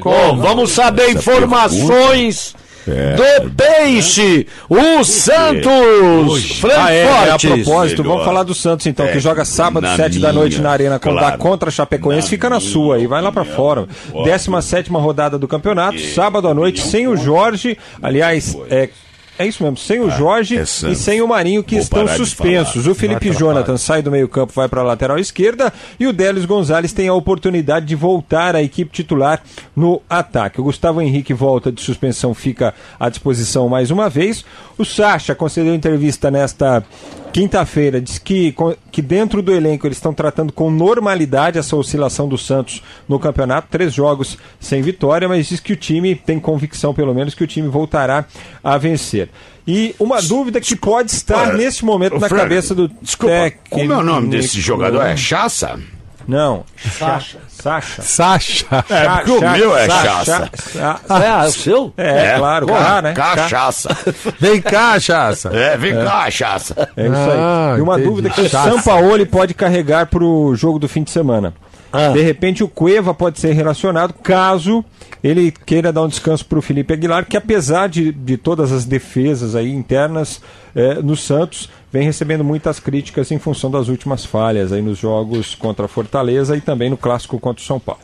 Bom, vamos saber informações É, do Peixe, o Santos, Ah, é, é, a propósito, vamos falar do Santos então, que É, joga sábado, na 7 da noite minha, na Arena Condá claro. contra a Chapecoense, Na fica na minha sua aí, vai lá pra fora. opinião, 17 rodada do campeonato, sábado à noite, sem o Jorge, aliás, é. É isso mesmo, sem o Jorge é e sem o Marinho, que Vou estão suspensos. O Felipe Jonathan sai do meio-campo, vai para a lateral esquerda e o Délis Gonzalez tem a oportunidade de voltar à equipe titular no ataque. O Gustavo Henrique volta de suspensão, fica à disposição mais uma vez. O Sacha concedeu entrevista nesta quinta-feira, disse que, que dentro do elenco eles estão tratando com normalidade essa oscilação do Santos no campeonato, três jogos sem vitória, mas diz que o time tem convicção, pelo menos, que o time voltará a vencer. E uma dúvida que pode estar Olha, nesse momento na Frank, cabeça do Desculpa, técnico. como é o nome desse jogador? É Chassa? Não, Sacha. Sacha. Sacha. É, porque o meu é Chassa. Ah, é o seu? É, claro, Pô, K, né? Cachaça. Vem cá, Chaça. É, vem cá, Chassa. É isso aí. Ah, e uma entendi. dúvida que o Chaça. Sampaoli pode carregar para o jogo do fim de semana. Ah. De repente o Cueva pode ser relacionado caso ele queira dar um descanso para o Felipe Aguilar, que apesar de, de todas as defesas aí internas eh, no Santos, vem recebendo muitas críticas em função das últimas falhas aí nos jogos contra a Fortaleza e também no clássico contra o São Paulo.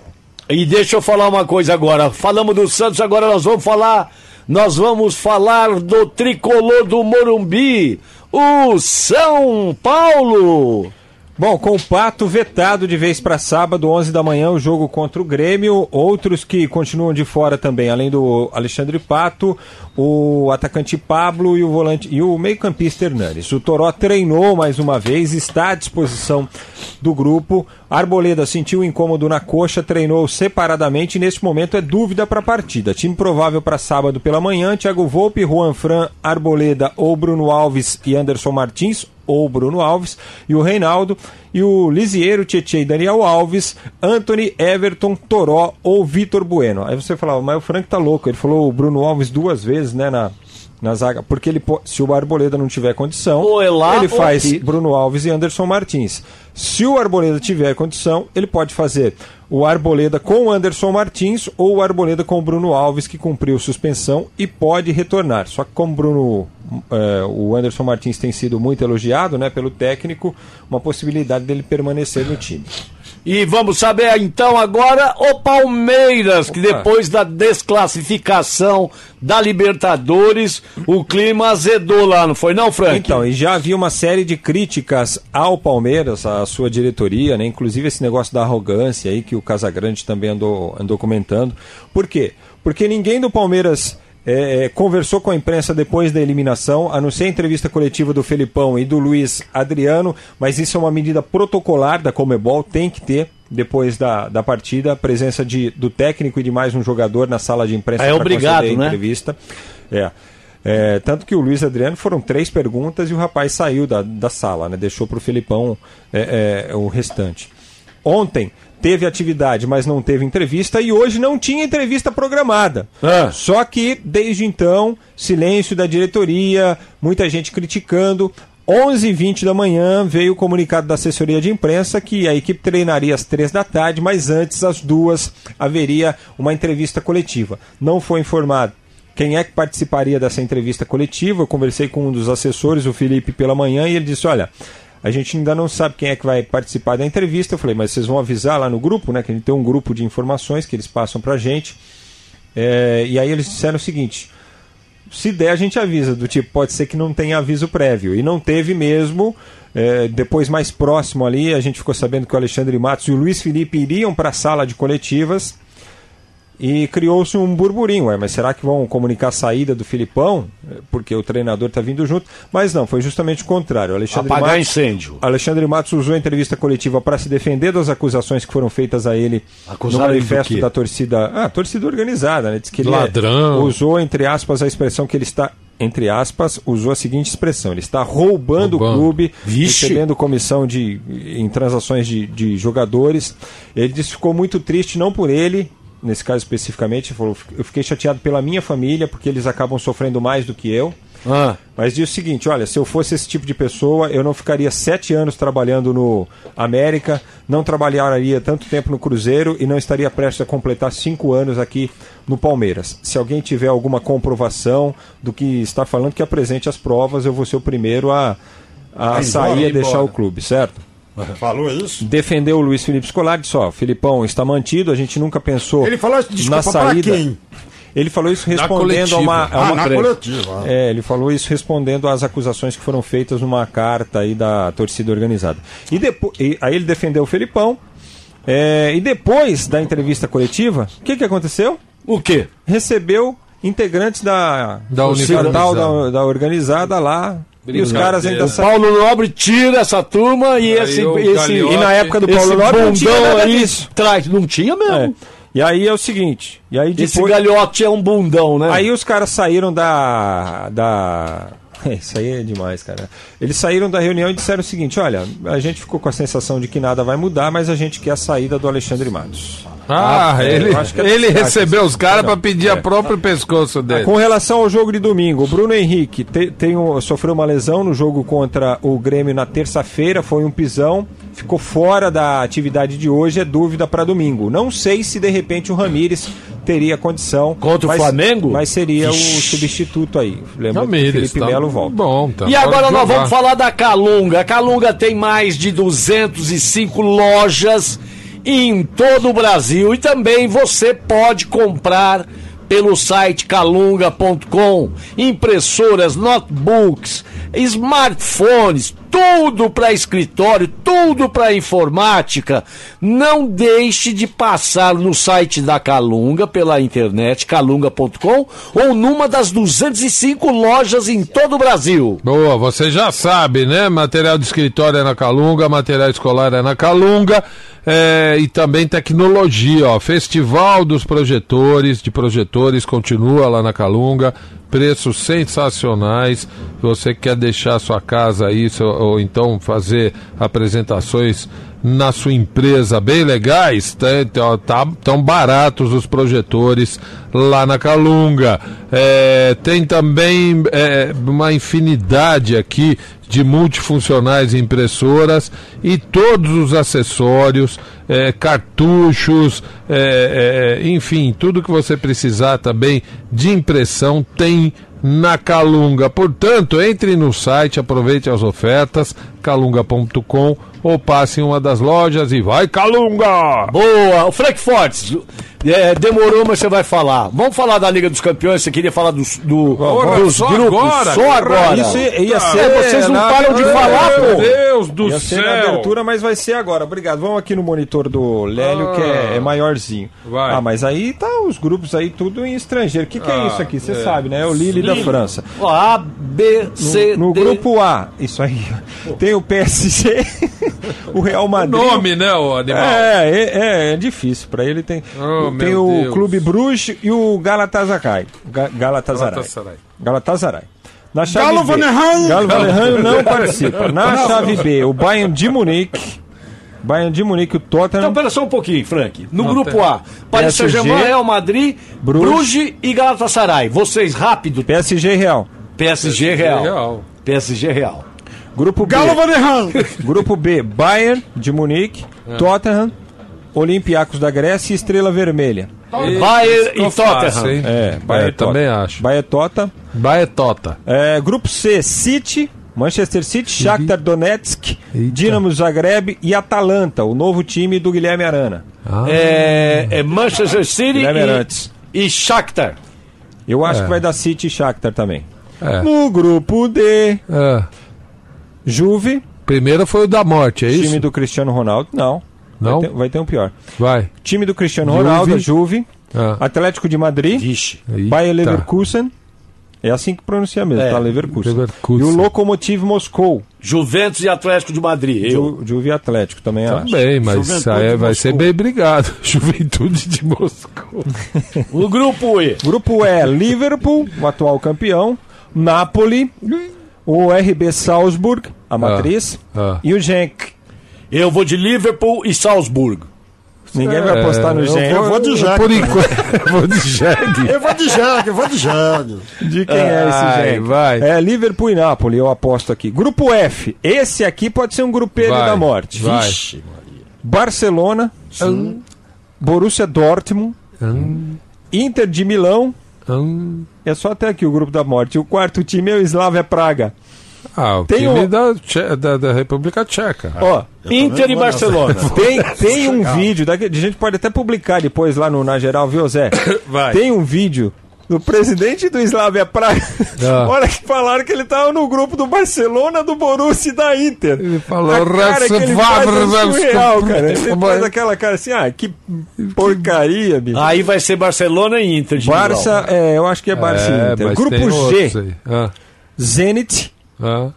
E deixa eu falar uma coisa agora. Falamos do Santos, agora nós vamos falar. Nós vamos falar do tricolor do Morumbi, o São Paulo. Bom, com o Pato vetado de vez para sábado, 11 da manhã, o jogo contra o Grêmio. Outros que continuam de fora também, além do Alexandre Pato, o atacante Pablo e o volante e o meio-campista Hernanes. O Toró treinou mais uma vez, está à disposição do grupo. Arboleda sentiu incômodo na coxa, treinou separadamente e neste momento é dúvida para a partida. Time provável para sábado pela manhã: Thiago Volpe, Juan Fran, Arboleda ou Bruno Alves e Anderson Martins ou Bruno Alves, e o Reinaldo, e o Lisieiro, Tietchan e Daniel Alves, Anthony, Everton, Toró ou Vitor Bueno. Aí você falava, mas o Frank tá louco, ele falou o Bruno Alves duas vezes, né, na, na zaga, porque ele se o Arboleda não tiver condição, é ele faz aqui. Bruno Alves e Anderson Martins. Se o Arboleda tiver condição, ele pode fazer o Arboleda com o Anderson Martins ou o Arboleda com o Bruno Alves, que cumpriu suspensão e pode retornar. Só que como Bruno, eh, o Anderson Martins tem sido muito elogiado né, pelo técnico, uma possibilidade dele permanecer no time. E vamos saber então agora o Palmeiras, que depois da desclassificação da Libertadores, o clima azedou lá, não foi não, Frank? Então, e já havia uma série de críticas ao Palmeiras, à sua diretoria, né? Inclusive esse negócio da arrogância aí que o Casagrande também andou, andou comentando. Por quê? Porque ninguém do Palmeiras é, é, conversou com a imprensa depois da eliminação, a não ser a entrevista coletiva do Felipão e do Luiz Adriano, mas isso é uma medida protocolar da Comebol, tem que ter. Depois da, da partida, a presença de, do técnico e de mais um jogador na sala de imprensa É pra obrigado, a né? entrevista. É. É, tanto que o Luiz Adriano foram três perguntas e o rapaz saiu da, da sala, né? deixou para o Felipão é, é, o restante. Ontem teve atividade, mas não teve entrevista e hoje não tinha entrevista programada. Só que desde então, silêncio da diretoria, muita gente criticando. 11h20 da manhã veio o comunicado da assessoria de imprensa que a equipe treinaria às 3 da tarde, mas antes, às duas, haveria uma entrevista coletiva. Não foi informado quem é que participaria dessa entrevista coletiva. Eu conversei com um dos assessores, o Felipe, pela manhã, e ele disse: Olha, a gente ainda não sabe quem é que vai participar da entrevista. Eu falei, mas vocês vão avisar lá no grupo, né? Que a gente tem um grupo de informações que eles passam pra gente. É, e aí eles disseram o seguinte: se der, a gente avisa. Do tipo, pode ser que não tenha aviso prévio. E não teve mesmo. É, depois, mais próximo ali, a gente ficou sabendo que o Alexandre Matos e o Luiz Felipe iriam para a sala de coletivas. E criou-se um burburinho, ué, mas será que vão comunicar a saída do Filipão? Porque o treinador está vindo junto. Mas não, foi justamente o contrário. Alexandre Apagar Matos, incêndio. Alexandre Matos usou a entrevista coletiva para se defender das acusações que foram feitas a ele Acusaram no manifesto da torcida. Ah, torcida organizada, né? Diz que ele é- Ladrão. usou, entre aspas, a expressão que ele está. Entre aspas, usou a seguinte expressão: ele está roubando, Roubando. o clube, Vixe. recebendo comissão de, em transações de, de jogadores. Ele disse que ficou muito triste, não por ele, nesse caso especificamente, falou, eu fiquei chateado pela minha família, porque eles acabam sofrendo mais do que eu. Ah. Mas diz o seguinte: olha, se eu fosse esse tipo de pessoa, eu não ficaria sete anos trabalhando no América, não trabalharia tanto tempo no Cruzeiro e não estaria prestes a completar cinco anos aqui no Palmeiras. Se alguém tiver alguma comprovação do que está falando, que apresente as provas, eu vou ser o primeiro a, a Vai sair embora, e deixar embora. o clube, certo? Falou isso? Defendeu o Luiz Felipe Scolari, disse, ó, Filipão está mantido, a gente nunca pensou Ele falou isso, desculpa, na saída. quem? Ele falou isso Na respondendo a uma, coletiva. a Ah, uma na coletiva. é, ele falou isso respondendo às acusações que foram feitas numa carta aí da torcida organizada. E, depo e aí ele defendeu o Felipão. é, e depois da entrevista coletiva, o que, que aconteceu? O quê? Recebeu integrantes da Da da, da organizada lá. E os caras ainda O. Paulo Nobre tira essa turma e Aí esse, esse E na época do esse Paulo Nobre não tinha aí disso. traz. Não tinha mesmo. É. E aí é o seguinte. E aí Esse depois. galhote é um bundão, né? Aí os caras saíram da. da. Isso aí é demais, cara. Eles saíram da reunião e disseram o seguinte: olha, a gente ficou com a sensação de que nada vai mudar, mas a gente quer a saída do Alexandre Matos. Ah, é, ele, é ele recebeu assim. os caras pra pedir é. a próprio pescoço dele. Com relação ao jogo de domingo, o Bruno Henrique te- tem um- sofreu uma lesão no jogo contra o Grêmio na terça-feira, foi um pisão, ficou fora da atividade de hoje, é dúvida para domingo. Não sei se de repente o Ramires teria condição. Contra o mas- Flamengo? Mas seria Ixi. o substituto aí. Lembra que o Felipe tá Melo volta. Bom, tá. E agora nós vamos falar da Calunga. A Calunga tem mais de 205 lojas em todo o Brasil e também você pode comprar pelo site calunga.com impressoras, notebooks, smartphones, tudo para escritório, tudo para informática. Não deixe de passar no site da Calunga pela internet calunga.com ou numa das 205 lojas em todo o Brasil. Boa, você já sabe, né? Material de escritório é na Calunga, material escolar é na Calunga. é, e também tecnologia, ó. Festival dos projetores, de projetores, continua lá na Calunga. Preços sensacionais. Você quer deixar sua casa aí, seu- ou então fazer apresentações na sua empresa bem legais, estão tá, tão baratos os projetores lá na Calunga. É, tem também é, uma infinidade aqui de multifuncionais impressoras e todos os acessórios, é, cartuchos, é, é, enfim, tudo que você precisar também de impressão tem na Calunga. Portanto, entre no site, aproveite as ofertas, calunga.com ou passe em uma das lojas e vai Calunga! Boa! O Frankfurt, é, demorou, mas você vai falar. Vamos falar da Liga dos Campeões, você queria falar dos, do, Porra, dos só grupos agora? só agora. Isso ia ser É, vocês não na- param de falar, Meu pô. Deus do Ia ser na abertura, mas vai ser agora. Obrigado. Vamos aqui no monitor do Lélio, que é, é maiorzinho. Vai. Ah, mas aí tá os grupos aí tudo em estrangeiro. O que, que é Ah, isso aqui? Você é. sabe, né? É o Lille da. França. A, B, C, No D. grupo A, isso aí. Tem o PSG, o Real Madrid. Nome, né, o animal? É, é, é, é difícil pra ele. Tem, Oh, tem o Deus. Clube Bruges e o Galatasaray. Ga Galatasaray. Galatasaray. Galatasaray. Na chave Galo B, Vanerheim. Galo Vanerheim não participa. Na chave B, o Bayern de Munique. Bayern de Munique, o Tottenham. Então, pera só um pouquinho, Frank. No Não grupo tem. A, Paris Saint-Germain, Real Madrid, Bruges. Bruges e Galatasaray. Vocês, rápido. PSG e Real. PSG Real. Real. PSG Real. Grupo B. Galo Vanerheim. Grupo B, Bayern de Munique, É. Tottenham, Olympiacos da Grécia e Estrela Vermelha. Bayern e ficou fácil, Tottenham. hein? É, É, e também Tottenham. acho. Bayern Tota. Baetota. É, grupo C, City, Manchester City, Shakhtar Donetsk, Dinamo Zagreb e Atalanta, o novo time do Guilherme Arana. É, é Manchester City e, e Shakhtar. Eu acho É. que vai dar City e Shakhtar também. É. No grupo D, É. Juve, Primeiro foi o da morte, é isso? time do Cristiano Ronaldo. Não. Não? Vai ter, vai ter um pior. Vai. Time do Cristiano Juve. Ronaldo, Juve, Ah. Atlético de Madrid, Vixe. Bayer Eita. É assim que pronuncia mesmo, É, tá? Leverkusen. Leverkusen. E o Lokomotiv Moscou. Juventus e Atlético de Madrid. Eu. Ju, Juve e Atlético também acho. Também, mas Juventude vai ser bem brigado. Juventude de Moscou. O grupo E. Grupo E, Liverpool, o atual campeão, Napoli, o RB Salzburg, a matriz, ah. e o Genk. Eu vou de Liverpool e Salzburgo. Ninguém vai apostar no eu Genk. Eu vou de Jack. Por enquanto, eu vou de jegue. Eu vou de Jag, eu vou de Jag. De quem é esse Genk? vai. É Liverpool e Napoli, eu aposto aqui. Grupo F, esse aqui pode ser um grupelho da morte. vai. Vixe, Barcelona, Borussia Dortmund, Inter de Milão. Hum. É só até aqui o grupo da morte. O quarto time é o Slavia Praga. Ah, o Tem time um- da, da, da República Tcheca. Ó, Inter e Barcelona. Tem, tem um vídeo, daqui, a gente pode até publicar depois lá no Na Geral, viu, Zé? Vai. Tem um vídeo do presidente do Slavia Praga. Ah. Olha que falaram que ele tava no grupo do Barcelona, do Borussia e da Inter. Ele falou, a cara que ele faz é surreal, cara. Ele faz aquela cara assim, ah, que porcaria, bicho. Aí vai ser Barcelona e Inter de Barça, é, eu acho que é Barça e Inter. Grupo G. Ah, Zenit, ah.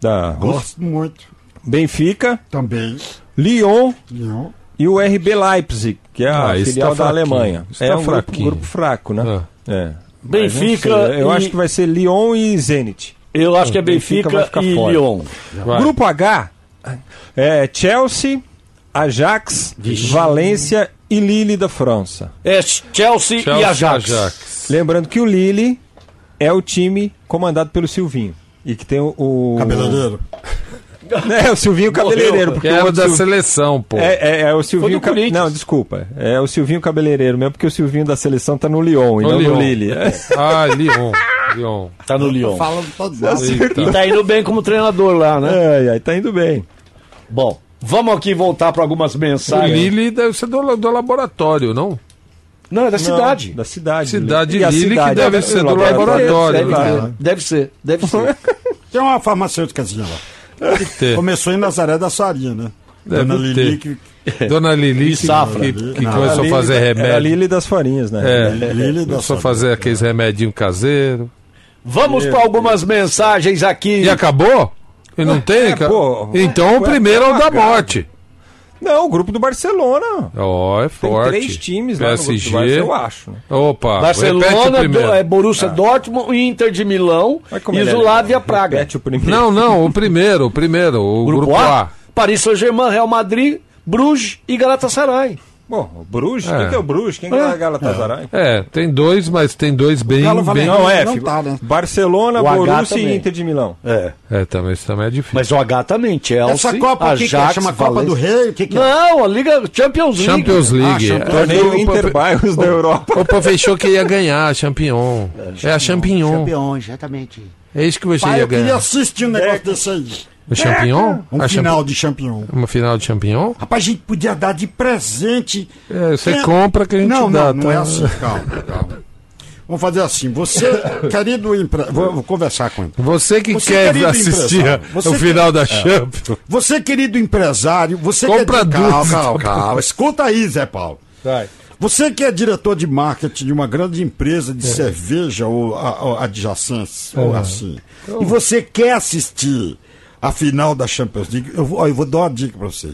da Gosto muito. Benfica, Também. Lyon Não. e o RB Leipzig, que é a Ah, filial tá da fraquinho. Alemanha. Esse é tá um grupo, fraco, né? Ah. É. Benfica Eu e- acho que vai ser Lyon e Zenit. Eu acho que é Benfica vai Benfica ficar e fora. Lyon. Vai. Grupo H é Chelsea, Ajax, Valência e Lille da França. É Chelsea, Chelsea e Ajax. Ajax. Lembrando que o Lille é o time comandado pelo Silvinho. E que tem o. o... Cabeleireiro. É, o Silvinho Cabeleireiro. Que Porque é o o da Sil- seleção, pô. É, é, é o Silvinho. do Corinthians. Não, desculpa. É o Silvinho Cabeleireiro mesmo, porque o Silvinho da seleção tá no Lyon e No não Lyon. no Lille. Ah, Lyon. Lyon. Tá no Lyon. Eita. E tá indo bem como treinador lá, né? Ai, ai, tá indo bem. Bom, vamos aqui voltar para algumas O mensagens. Lille deve ser do, do laboratório, não? Não, é da cidade. Da cidade. Cidade E Lille que cidade deve é ser o do laboratório. Deve, né? ser, deve ser, deve ser. Tem uma farmacêuticazinha lá. Começou em Nazaré da Sarinha, né? Deve Dona Lili, que Dona Lili que, Safra. que, que Não, começou a fazer Era a remédio. Lille das farinhas, né? É, Lili da começou a fazer aqueles remedinho caseiro. Vamos para algumas mensagens aqui. E acabou? E não tem? é, pô, então é, o primeiro é o da morte. Não, o grupo do Barcelona. Ó, é Tem forte. três times lá no grupo do PSG. Barça, eu acho. né? Opa, Barcelona, do- é Borussia Dortmund, Inter de Milão e é- Praga. Repete o primeiro. Não, não, o primeiro, o primeiro, o Grupo, grupo, A, A. Paris Saint-Germain, Real Madrid, Bruges e Galatasaray. Bom, o Bruges? É. Quem que é o Bruges? Quem que é, É. o Galatasaray? É, tem dois, mas tem dois bem. bem... Não, é, fi- tá, né? Barcelona, O Borussia e. Inter de Milão. É. É, também, isso também é difícil. Mas o H também, Chelsea, Essa Copa aqui que Ajax, chama Copa do Rei, o que que é? Não, a Liga Champions League. Champions League. Ah, é. Champions Torneio O- o- Interbairros da Europa. O povo achou que ia ganhar a Champignon. É a Champignon. Campeão, exatamente. É isso que você Pai, ia eu queria ganhar. assistir um negócio desse aí. O Champignon? Um A final champi- de Champignon. Uma final de Champignon? Rapaz, a gente podia dar de presente. É, você Quem- compra que a gente não, dá. Não, não tá? é assim, calma, calma. Vamos fazer assim. Você, querido empresário. Vou, vou conversar com ele. Você que Você, quer assistir o final que- da é. Champions. Você, querido empresário, você Compra que é... duas, Calma, calma, então. calma. Escuta aí, Zé Paulo. Vai. Você que é diretor de marketing de uma grande empresa de cerveja ou, a- ou adjacência, ou É. assim, e você quer assistir a final da Champions League, eu vou, ó, eu vou dar uma dica pra você.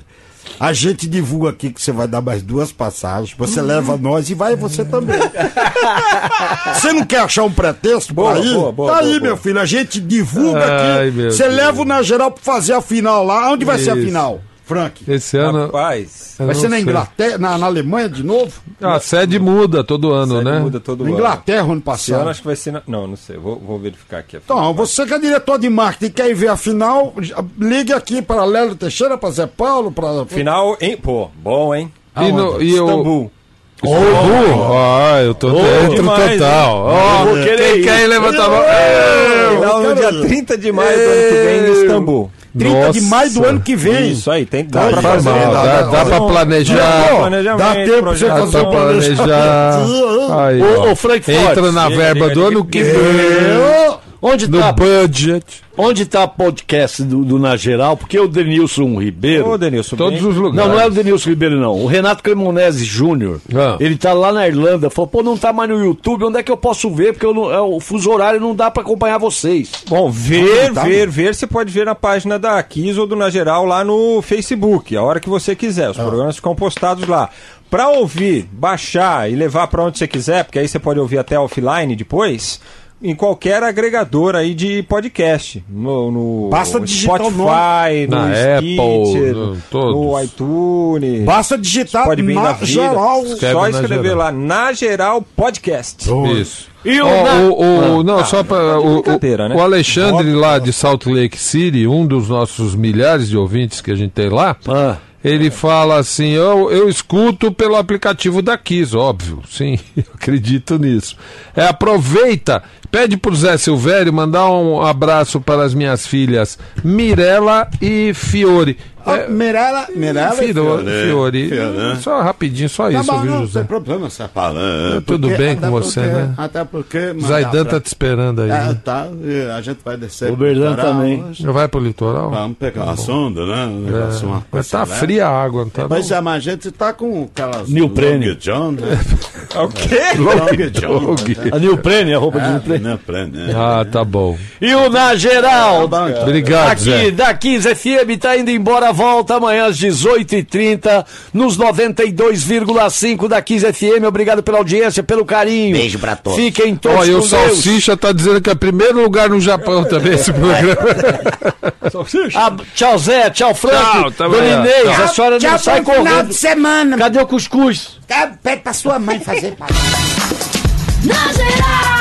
A gente divulga aqui que você vai dar mais duas passagens, você leva nós e vai você também. você não quer achar um pretexto Boa, boa, boa, tá aí, boa, meu boa. filho, a gente divulga Ai, aqui. meu Você Deus. leva o na geral pra fazer a final lá. Onde vai ser a Isso. final, Frank? Esse ano. Rapaz, eu Vai ser na sei. Inglaterra, na, na Alemanha de novo? A sede muda todo ano, série né? muda todo Na ano. Inglaterra ano Esse ano passado. acho que vai ser. Na... Não, não sei. Vou, vou verificar aqui. Então, você que é diretor de marketing e quer ir ver a final, ligue aqui para Lélio Teixeira, para Zé Paulo, para. Final em. Pô, bom, hein? E, no, e. Istambul. Ô, Ah, eu tô dentro demais, total. hein? Ó, Eu quem quer ir levantar a mão? Final no dia 30 de maio do ano que vem em Istambul. 30 de maio do Nossa. ano que vem. Isso aí, tem dá Tá pra aí, fazer. mal, dá- dá, dá- dá pra planejar. Dá tempo pra você fazer pra um planejar. Aí, Ô, ô, Frankfurt. Entra na verba chega, do chega. ano que vem. Onde No tá, budget. onde tá podcast do, do Na Geral? Porque o Denilson Ribeiro. Ô, Denilson, Todos bem- os lugares. Não, não é o Denilson Ribeiro, não. O Renato Cremonese Júnior. Ah. Ele tá lá na Irlanda. Falou, pô, não tá mais no YouTube. Onde é que eu posso ver? Porque eu não- é, o fuso horário não dá pra acompanhar vocês. Bom, ver, Ah, tá. ver, ver, você pode ver na página da Kiss ou do Na Geral lá no Facebook, a hora que você quiser. Os programas ficam postados lá. Pra ouvir, baixar e levar pra onde você quiser, porque aí você pode ouvir até offline depois, em qualquer agregador aí de podcast. No, no Basta digitar Spotify, no Na Stitcher, Apple, no- no iTunes. Basta digitar na geral. Escreve Só escrever lá, Na Geral Podcast. Isso. E o Ó, na- o, o- não, só para o, né? o Alexandre lá de Salt Lake City, um dos nossos milhares de ouvintes que a gente tem lá, Ah. ele fala assim: eu, eu escuto pelo aplicativo da Kiss, óbvio, sim, eu acredito nisso. É, aproveita, pede pro Zé Silvério mandar um abraço para as minhas filhas Mirella e Fiore. Ah, Mirella, Mirella e Fiore, Fiore. Fiore. Fiore. Só rapidinho, só Tá isso, bom, viu, não José? tem problema, você fala. Tudo Porque- bem com você, porque- né? Até porque. Zaidan tá pra- te esperando aí. Ah, né? tá. A gente vai descer. O pro Berdan litoral também. hoje. Já vai pro litoral? Vamos pegar uma sonda, né? Um negócio, uma É, mas tá leve. fria a água, não tá? Pois é, mas a gente tá com aquelas. Neoprene. Long John, né? O quê? Long John. A Nilprene, a roupa de É. Neoprene, né? Ah, tá bom. E o Na Geral, Obrigado, aqui da 15 FM, tá indo embora, volta amanhã às 18h30, nos 92,5 da 15 FM. Obrigado pela audiência, pelo carinho. Beijo pra todos. Fiquem todos Ó, e o Deus. Salsicha tá dizendo que é primeiro lugar no Japão também esse programa. Ah, tchau, Zé. Tchau, Frank. Tchau, tá Dona. Inês, Tchau. a senhora não Tchau, sai bom final correndo. de semana. Cadê o cuscuz? Tá, pede pra sua mãe fazer. pai. Na geral.